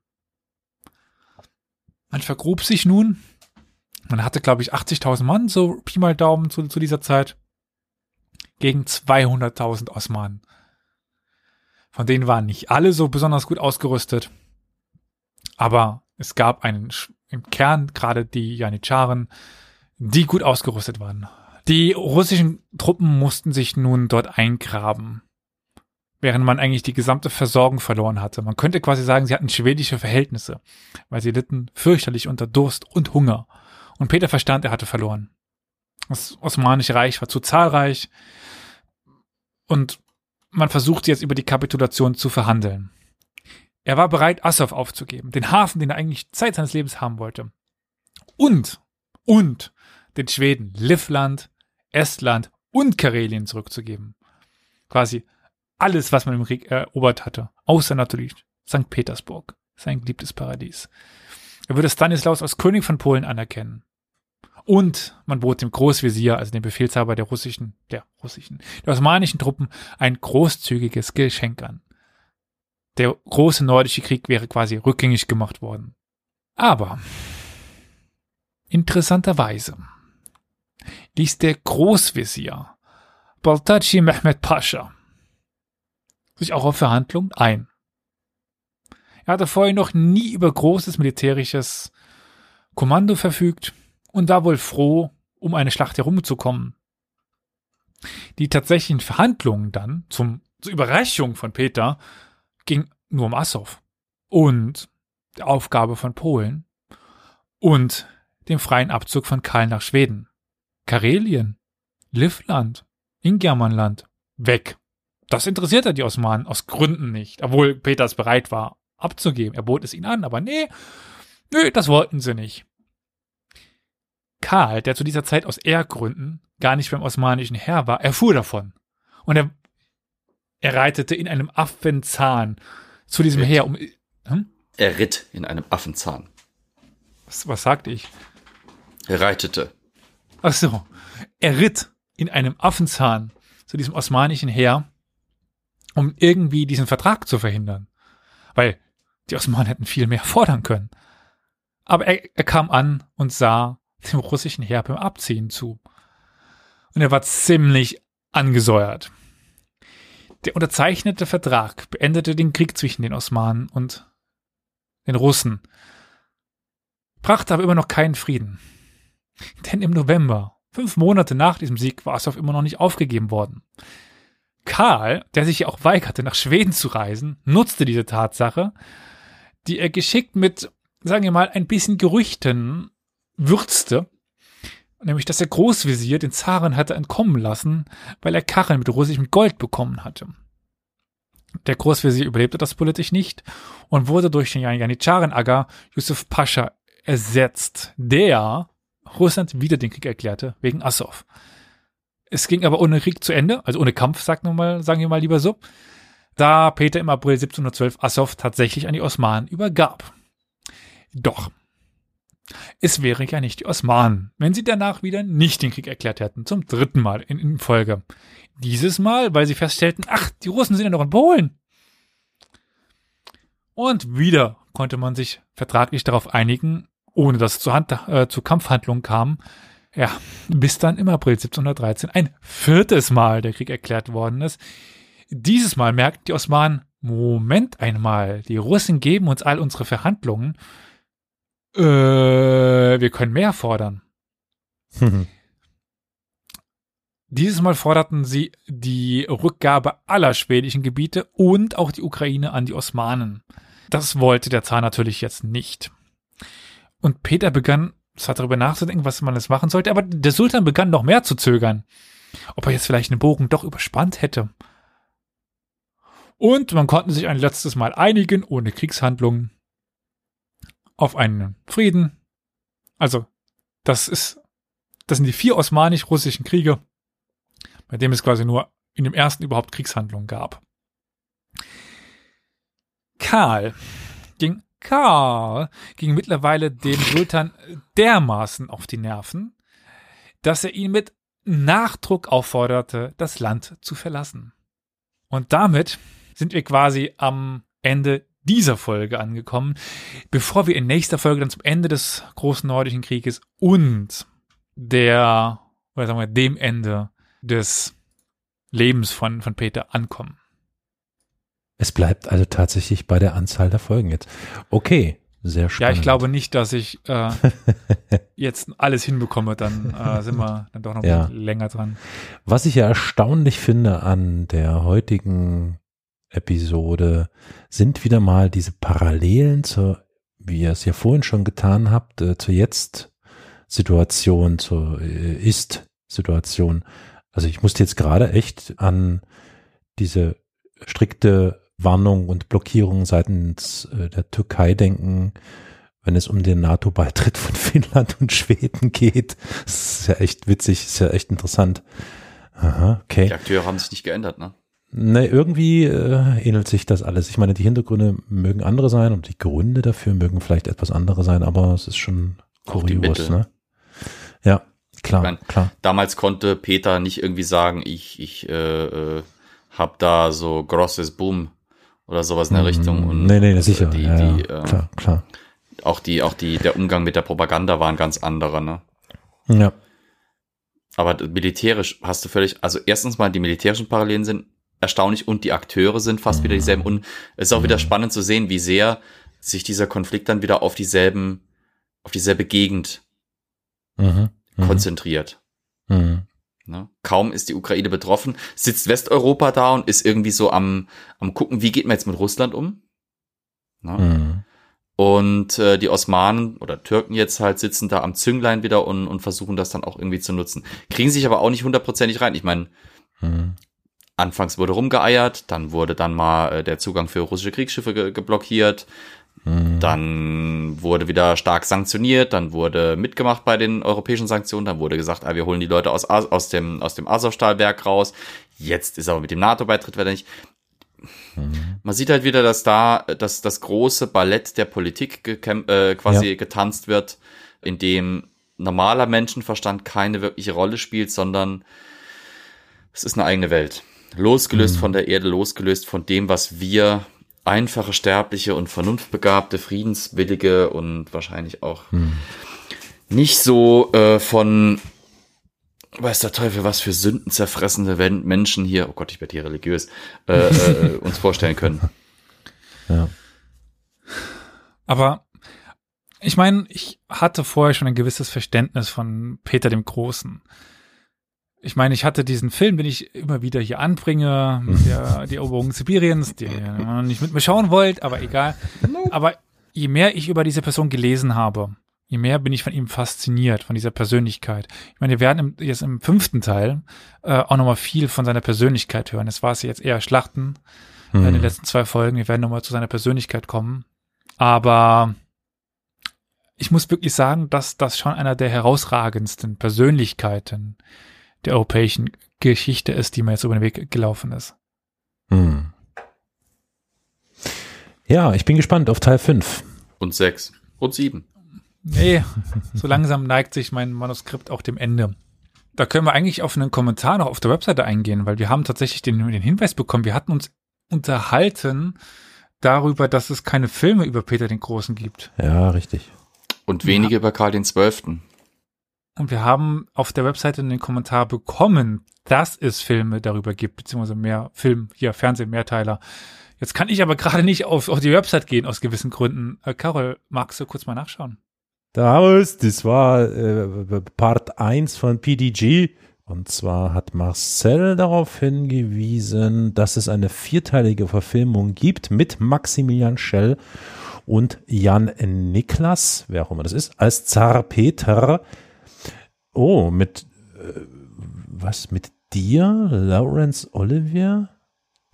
Man vergrub sich nun. Man hatte, glaube ich, 80.000 Mann, so Pi mal Daumen zu, zu dieser Zeit, gegen 200.000 Osmanen. Von denen waren nicht alle so besonders gut ausgerüstet. Aber es gab einen im Kern, gerade die Janitscharen, die gut ausgerüstet waren. Die russischen Truppen mussten sich nun dort eingraben, während man eigentlich die gesamte Versorgung verloren hatte. Man könnte quasi sagen, sie hatten schwedische Verhältnisse, weil sie litten fürchterlich unter Durst und Hunger. Und Peter verstand, er hatte verloren. Das Osmanische Reich war zu zahlreich und man versuchte jetzt über die Kapitulation zu verhandeln. Er war bereit, Assow aufzugeben, den Hafen, den er eigentlich Zeit seines Lebens haben wollte. Und, und den Schweden Livland, Estland und Karelien zurückzugeben. Quasi alles, was man im Krieg erobert hatte, außer natürlich St. Petersburg, sein geliebtes Paradies. Er würde Stanislaus als König von Polen anerkennen. Und man bot dem Großvisier, also dem Befehlshaber der russischen, der russischen, der osmanischen Truppen, ein großzügiges Geschenk an. Der große nordische Krieg wäre quasi rückgängig gemacht worden. Aber interessanterweise ließ der Großvisier Baltaci Mehmed Pascha sich auch auf Verhandlungen ein. Er hatte vorher noch nie über großes militärisches Kommando verfügt und war wohl froh, um eine Schlacht herumzukommen. Die tatsächlichen Verhandlungen dann, zum, zur Überraschung von Peter, ging nur um Assow und die Aufgabe von Polen und dem freien Abzug von Karl nach Schweden. Karelien, Livland, Ingermanland, weg. Das interessierte die Osmanen aus Gründen nicht, obwohl Peters bereit war, abzugeben. Er bot es ihnen an, aber nee, nö, das wollten sie nicht. Karl, der zu dieser Zeit aus Ehrgründen gar nicht beim osmanischen Heer war, erfuhr davon. Und er, er reitete in einem Affenzahn zu diesem Heer. Um, hm? Er ritt in einem Affenzahn. Was, was sagte ich? Er reitete. Ach so. Er ritt in einem Affenzahn zu diesem osmanischen Heer, um irgendwie diesen Vertrag zu verhindern. Weil die Osmanen hätten viel mehr fordern können. Aber er, er kam an und sah dem russischen Heer beim Abziehen zu. Und er war ziemlich angesäuert. Der unterzeichnete Vertrag beendete den Krieg zwischen den Osmanen und den Russen, brachte aber immer noch keinen Frieden. Denn im November, fünf Monate nach diesem Sieg, war Assow immer noch nicht aufgegeben worden. Karl, der sich ja auch weigerte, nach Schweden zu reisen, nutzte diese Tatsache, die er geschickt mit, sagen wir mal, ein bisschen Gerüchten würzte, nämlich dass der Großvisier den Zaren hatte entkommen lassen, weil er Karren mit russischem Gold bekommen hatte. Der Großvisier überlebte das politisch nicht und wurde durch den Janitscharen-Aga Yusuf Pascha ersetzt, der Russland wieder den Krieg erklärte, wegen Assow. Es ging aber ohne Krieg zu Ende, also ohne Kampf, sagt nun mal, sagen wir mal lieber so, da Peter im April 1712 Assow tatsächlich an die Osmanen übergab. Doch, es wäre ja nicht die Osmanen, wenn sie danach wieder nicht den Krieg erklärt hätten, zum dritten Mal in, in Folge. Dieses Mal, weil sie feststellten, ach, die Russen sind ja noch in Polen. Und wieder konnte man sich vertraglich darauf einigen, ohne dass es zu, Hand, äh, zu Kampfhandlungen kam, ja, bis dann im April 1713 ein viertes Mal der Krieg erklärt worden ist. Dieses Mal merkten die Osmanen, Moment einmal, die Russen geben uns all unsere Verhandlungen äh, wir können mehr fordern. Dieses Mal forderten sie die Rückgabe aller schwedischen Gebiete und auch die Ukraine an die Osmanen. Das wollte der Zar natürlich jetzt nicht. Und Peter begann, es hat darüber nachzudenken, was man jetzt machen sollte, aber der Sultan begann noch mehr zu zögern. Ob er jetzt vielleicht einen Bogen doch überspannt hätte. Und man konnte sich ein letztes Mal einigen, ohne Kriegshandlungen auf einen Frieden. Also, das ist, das sind die vier osmanisch-russischen Kriege, bei dem es quasi nur in dem ersten überhaupt Kriegshandlungen gab. Karl ging, Karl ging mittlerweile dem Sultan dermaßen auf die Nerven, dass er ihn mit Nachdruck aufforderte, das Land zu verlassen. Und damit sind wir quasi am Ende dieser Folge angekommen, bevor wir in nächster Folge dann zum Ende des großen nordischen Krieges und der, oder sagen wir, dem Ende des Lebens von, von Peter ankommen. Es bleibt also tatsächlich bei der Anzahl der Folgen jetzt. Okay, sehr spannend. Ja, ich glaube nicht, dass ich äh, jetzt alles hinbekomme, dann äh, sind wir dann doch noch ja. länger dran. Was ich ja erstaunlich finde an der heutigen Episode sind wieder mal diese Parallelen zur, wie ihr es ja vorhin schon getan habt, äh, zur jetzt Situation, zur äh, Ist-Situation. Also ich musste jetzt gerade echt an diese strikte Warnung und Blockierung seitens äh, der Türkei denken, wenn es um den NATO-Beitritt von Finnland und Schweden geht. Das ist ja echt witzig, ist ja echt interessant. Aha, okay. Die Akteure haben sich nicht geändert, ne? Ne, irgendwie äh, ähnelt sich das alles. Ich meine, die Hintergründe mögen andere sein und die Gründe dafür mögen vielleicht etwas andere sein, aber es ist schon kurios, ne? Ja, klar, Ich mein, klar. Damals konnte Peter nicht irgendwie sagen, ich, ich äh, äh, hab da so grosses Boom oder sowas in der Richtung. Und nee, nee, sicher. Die, ja, die, ja, äh, klar, klar. Auch die, auch die, der Umgang mit der Propaganda war ein ganz anderer, ne? Ja, Aber militärisch hast du völlig, also erstens mal die militärischen Parallelen sind erstaunlich und die Akteure sind fast wieder dieselben und es ist auch wieder spannend zu sehen, wie sehr sich dieser Konflikt dann wieder auf dieselben, auf dieselbe Gegend mhm. Mhm. konzentriert. Mhm. Ne? Kaum ist die Ukraine betroffen, sitzt Westeuropa da und ist irgendwie so am, am gucken, wie geht man jetzt mit Russland um? Ne? Mhm. Und äh, die Osmanen oder Türken jetzt halt sitzen da am Zünglein wieder und, und versuchen das dann auch irgendwie zu nutzen. Kriegen sich aber auch nicht hundertprozentig rein. Ich meine, Mhm. Anfangs wurde rumgeeiert, dann wurde dann mal äh, der Zugang für russische Kriegsschiffe ge geblockiert, Mhm. dann wurde wieder stark sanktioniert, dann wurde mitgemacht bei den europäischen Sanktionen, dann wurde gesagt, ah, wir holen die Leute aus, aus dem, aus dem Azovstalwerk raus. Jetzt ist aber mit dem NATO-Beitritt wieder nicht. Man sieht halt wieder, dass da dass das große Ballett der Politik äh, quasi Ja. getanzt wird, in dem normaler Menschenverstand keine wirkliche Rolle spielt, sondern es ist eine eigene Welt. Losgelöst von der Erde, losgelöst von dem, was wir einfache Sterbliche und vernunftbegabte, friedenswillige und wahrscheinlich auch nicht so äh, von weiß der Teufel, was für Sünden zerfressende Menschen hier, oh Gott, ich werde hier religiös, äh, äh, uns vorstellen können. Ja. Aber ich meine, ich hatte vorher schon ein gewisses Verständnis von Peter dem Großen. Ich meine, ich hatte diesen Film, den ich immer wieder hier anbringe, mit der, die Eroberung Sibiriens, die ihr nicht mit mir schauen wollt, aber egal. Aber je mehr ich über diese Person gelesen habe, je mehr bin ich von ihm fasziniert, von dieser Persönlichkeit. Ich meine, wir werden im, jetzt im fünften Teil äh, auch nochmal viel von seiner Persönlichkeit hören. Es war es jetzt eher Schlachten äh, in den Mhm. letzten zwei Folgen. Wir werden nochmal zu seiner Persönlichkeit kommen. Aber ich muss wirklich sagen, dass das schon einer der herausragendsten Persönlichkeiten der europäischen Geschichte ist, die mir jetzt über den Weg gelaufen ist. Mhm. Ja, ich bin gespannt auf Teil 5. Und sechs. Und sieben. Nee, so langsam neigt sich mein Manuskript auch dem Ende. Da können wir eigentlich auf einen Kommentar noch auf der Webseite eingehen, weil wir haben tatsächlich den, den Hinweis bekommen, wir hatten uns unterhalten darüber, dass es keine Filme über Peter den Großen gibt. Ja, richtig. Und wenige über Karl den Zwölften. Und wir haben auf der Webseite einen Kommentar bekommen, dass es Filme darüber gibt, beziehungsweise mehr Film, hier Fernsehen, Mehrteiler. Jetzt kann ich aber gerade nicht auf, auf die Website gehen, aus gewissen Gründen. Äh, Carol, magst du kurz mal nachschauen? Damals, das war äh, Part 1 von PDG. Und zwar hat Marcel darauf hingewiesen, dass es eine vierteilige Verfilmung gibt mit Maximilian Schell und Jan Niklas, wer auch immer das ist, als Zar Peter. Oh, mit äh, was mit dir, Lawrence Olivier?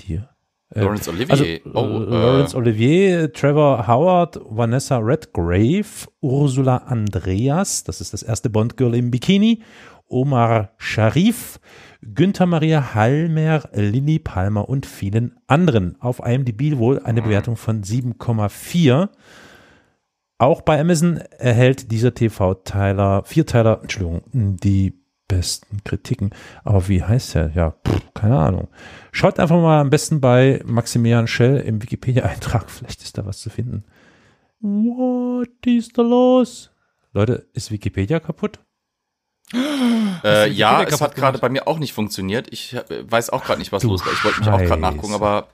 Dir? Äh, Laurence Olivier. also, oh, äh, Laurence äh, Olivier, Trevor Howard, Vanessa Redgrave, Ursula Andreas, das ist das erste Bond-Girl im Bikini, Omar Sharif, Günther Maria Hallmer, Lilly Palmer und vielen anderen. Auf IMDb wohl eine Bewertung von 7,4. Auch bei Amazon erhält dieser TV-Teiler, Vierteiler, Entschuldigung, die besten Kritiken. Aber wie heißt der? Ja, pff, keine Ahnung. Schaut einfach mal am besten bei Maximilian Schell im Wikipedia-Eintrag. Vielleicht ist da was zu finden. What is da los? Leute, ist Wikipedia kaputt? äh, ja, es hat gerade bei mir auch nicht funktioniert. Ich äh, weiß auch gerade nicht, was Du los war. Ich wollte mich auch gerade nachgucken, aber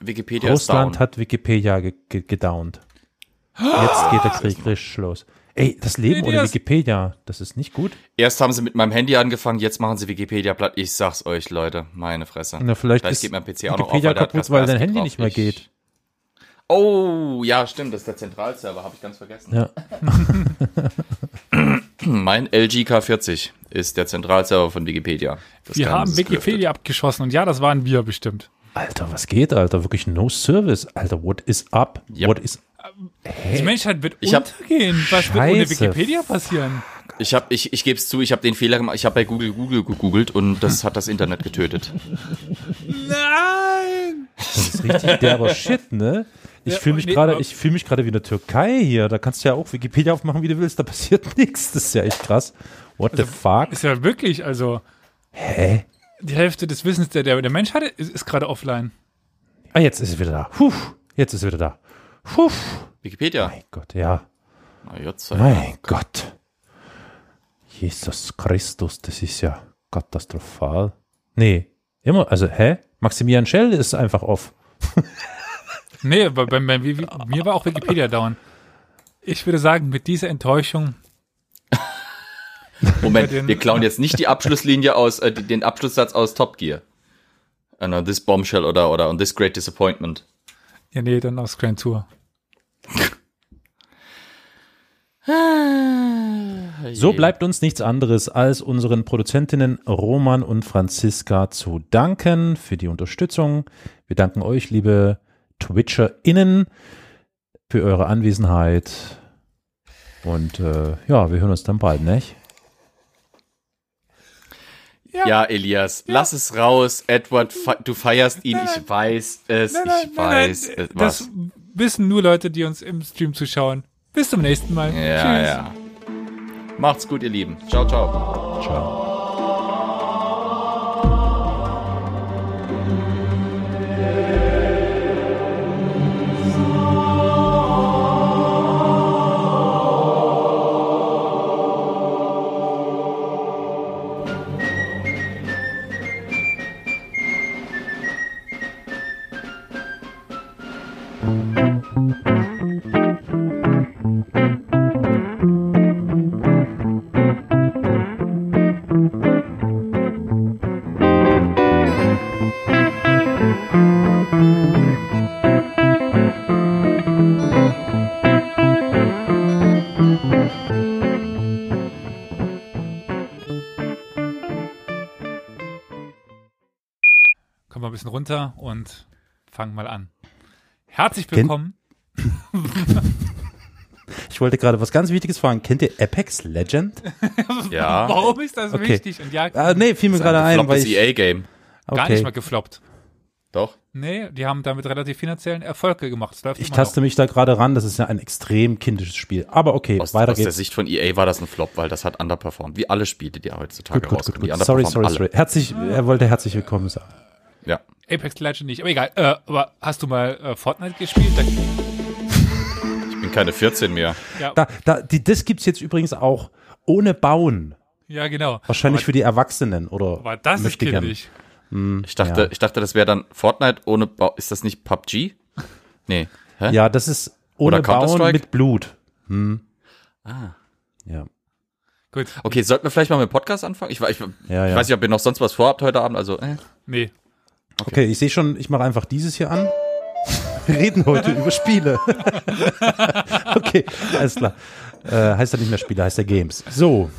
Wikipedia Russland ist down. hat Wikipedia ge ge gedownt. Jetzt geht der Krieg richtig los. Ey, das Leben Nee, ohne das- Wikipedia, das ist nicht gut. Erst haben sie mit meinem Handy angefangen, jetzt machen sie Wikipedia platt. Ich sag's euch, Leute, meine Fresse. Na, vielleicht, Vielleicht ist geht mein PC auch noch auf, Wikipedia weil kaputt, weil dein Handy drauf. nicht mehr Ich- geht. Oh, ja, stimmt, das ist der Zentralserver, habe ich ganz vergessen. Ja. Mein LG K40 ist der Zentralserver von Wikipedia. Das Wir haben Wikipedia abgeschossen und ja, das waren wir bestimmt. Alter, was geht, Alter? Wirklich no service. Alter, what is up? Yep. What is Die Menschheit wird Ich hab- untergehen. Was wird ohne Scheiße. Wikipedia passieren? Ich habe, ich, ich gebe es zu, ich habe den Fehler gemacht. Ich habe bei Google Google gegoogelt und das hat das Internet getötet. Nein! Das ist richtig derber Shit, ne? Ich fühle mich gerade, ich fühle mich gerade wie in der Türkei hier. Da kannst du ja auch Wikipedia aufmachen, wie du willst. Da passiert nichts. Das ist ja echt krass. What the fuck? Ist ja wirklich, also Hä? die Hälfte des Wissens der, der, der Menschheit ist, ist gerade offline. Ah, jetzt ist es wieder da. Puh, jetzt ist es wieder da. Puh. Wikipedia. Mein Gott, ja. Na, jetzt sei Mein Gott. Jesus Christus, das ist ja katastrophal. Nee, immer, also, hä? Maximilian Schell ist einfach off. Nee, bei, bei, bei, bei mir war auch Wikipedia down. Ich würde sagen, mit dieser Enttäuschung, Moment, den- wir klauen jetzt nicht die Abschlusslinie aus, äh, den Abschlusssatz aus Top Gear. Uh, no, this bombshell oder, oder on this great disappointment. Ja nee, dann aus Grand Tour. So bleibt uns nichts anderes, als unseren Produzentinnen Roman und Franziska zu danken für die Unterstützung. Wir danken euch, liebe TwitcherInnen, für eure Anwesenheit. Und äh, ja, wir hören uns dann bald, nicht? Ja, Elias, lass es raus. Edward, fe du feierst ihn, ich weiß es, ich weiß es. Was? das wissen nur Leute, die uns im Stream zuschauen. Bis zum nächsten Mal. Ja, Tschüss. ja. Macht's gut, ihr Lieben. Ciao, ciao. Ciao. Runter und fangen mal an. Herzlich willkommen. Ich wollte gerade was ganz Wichtiges fragen. Kennt ihr Apex Legend? Ja. Warum ist das Okay. wichtig? Und ja, Ah, nee, fiel mir gerade ein, weil Floppes ich, EA-Game. gar nicht mal okay. gefloppt. Doch. Nee, die haben damit relativ finanziellen Erfolge gemacht. Ich taste mich da gerade ran, das ist ja ein extrem kindisches Spiel. Aber okay, Aus, weiter aus der geht's. Sicht von EA war das ein Flop, weil das hat underperformed. Wie alle Spiele, die heutzutage Gut, gut, gut, rauskommen. Die gut. Sorry, sorry, underperformen sorry. Herzlich, er wollte herzlich willkommen sagen. Ja. Apex Legend nicht, aber egal. Äh, aber hast du mal äh, Fortnite gespielt? Da, Ich bin keine 14 mehr. ja, Da, da, die, das gibt's jetzt übrigens auch ohne Bauen. ja, genau. Wahrscheinlich aber, für die Erwachsenen oder aber das ist kindisch. Ich dachte, Ja. ich dachte, das wäre dann Fortnite ohne Bau. Ist das nicht PUBG? Nee. Hä? Ja, das ist ohne Oder Bauen mit Blut. Hm. Ah. Ja. Gut, Okay, sollten wir vielleicht mal mit dem Podcast anfangen? Ich, ich, Ja, ich ja. weiß nicht, ob ihr noch sonst was vorhabt heute Abend. Also, äh. nee. Okay, ich sehe schon, ich mache einfach dieses hier an. Wir reden heute über Spiele. okay, alles klar. Äh, heißt ja nicht mehr Spiele, heißt ja Games. So.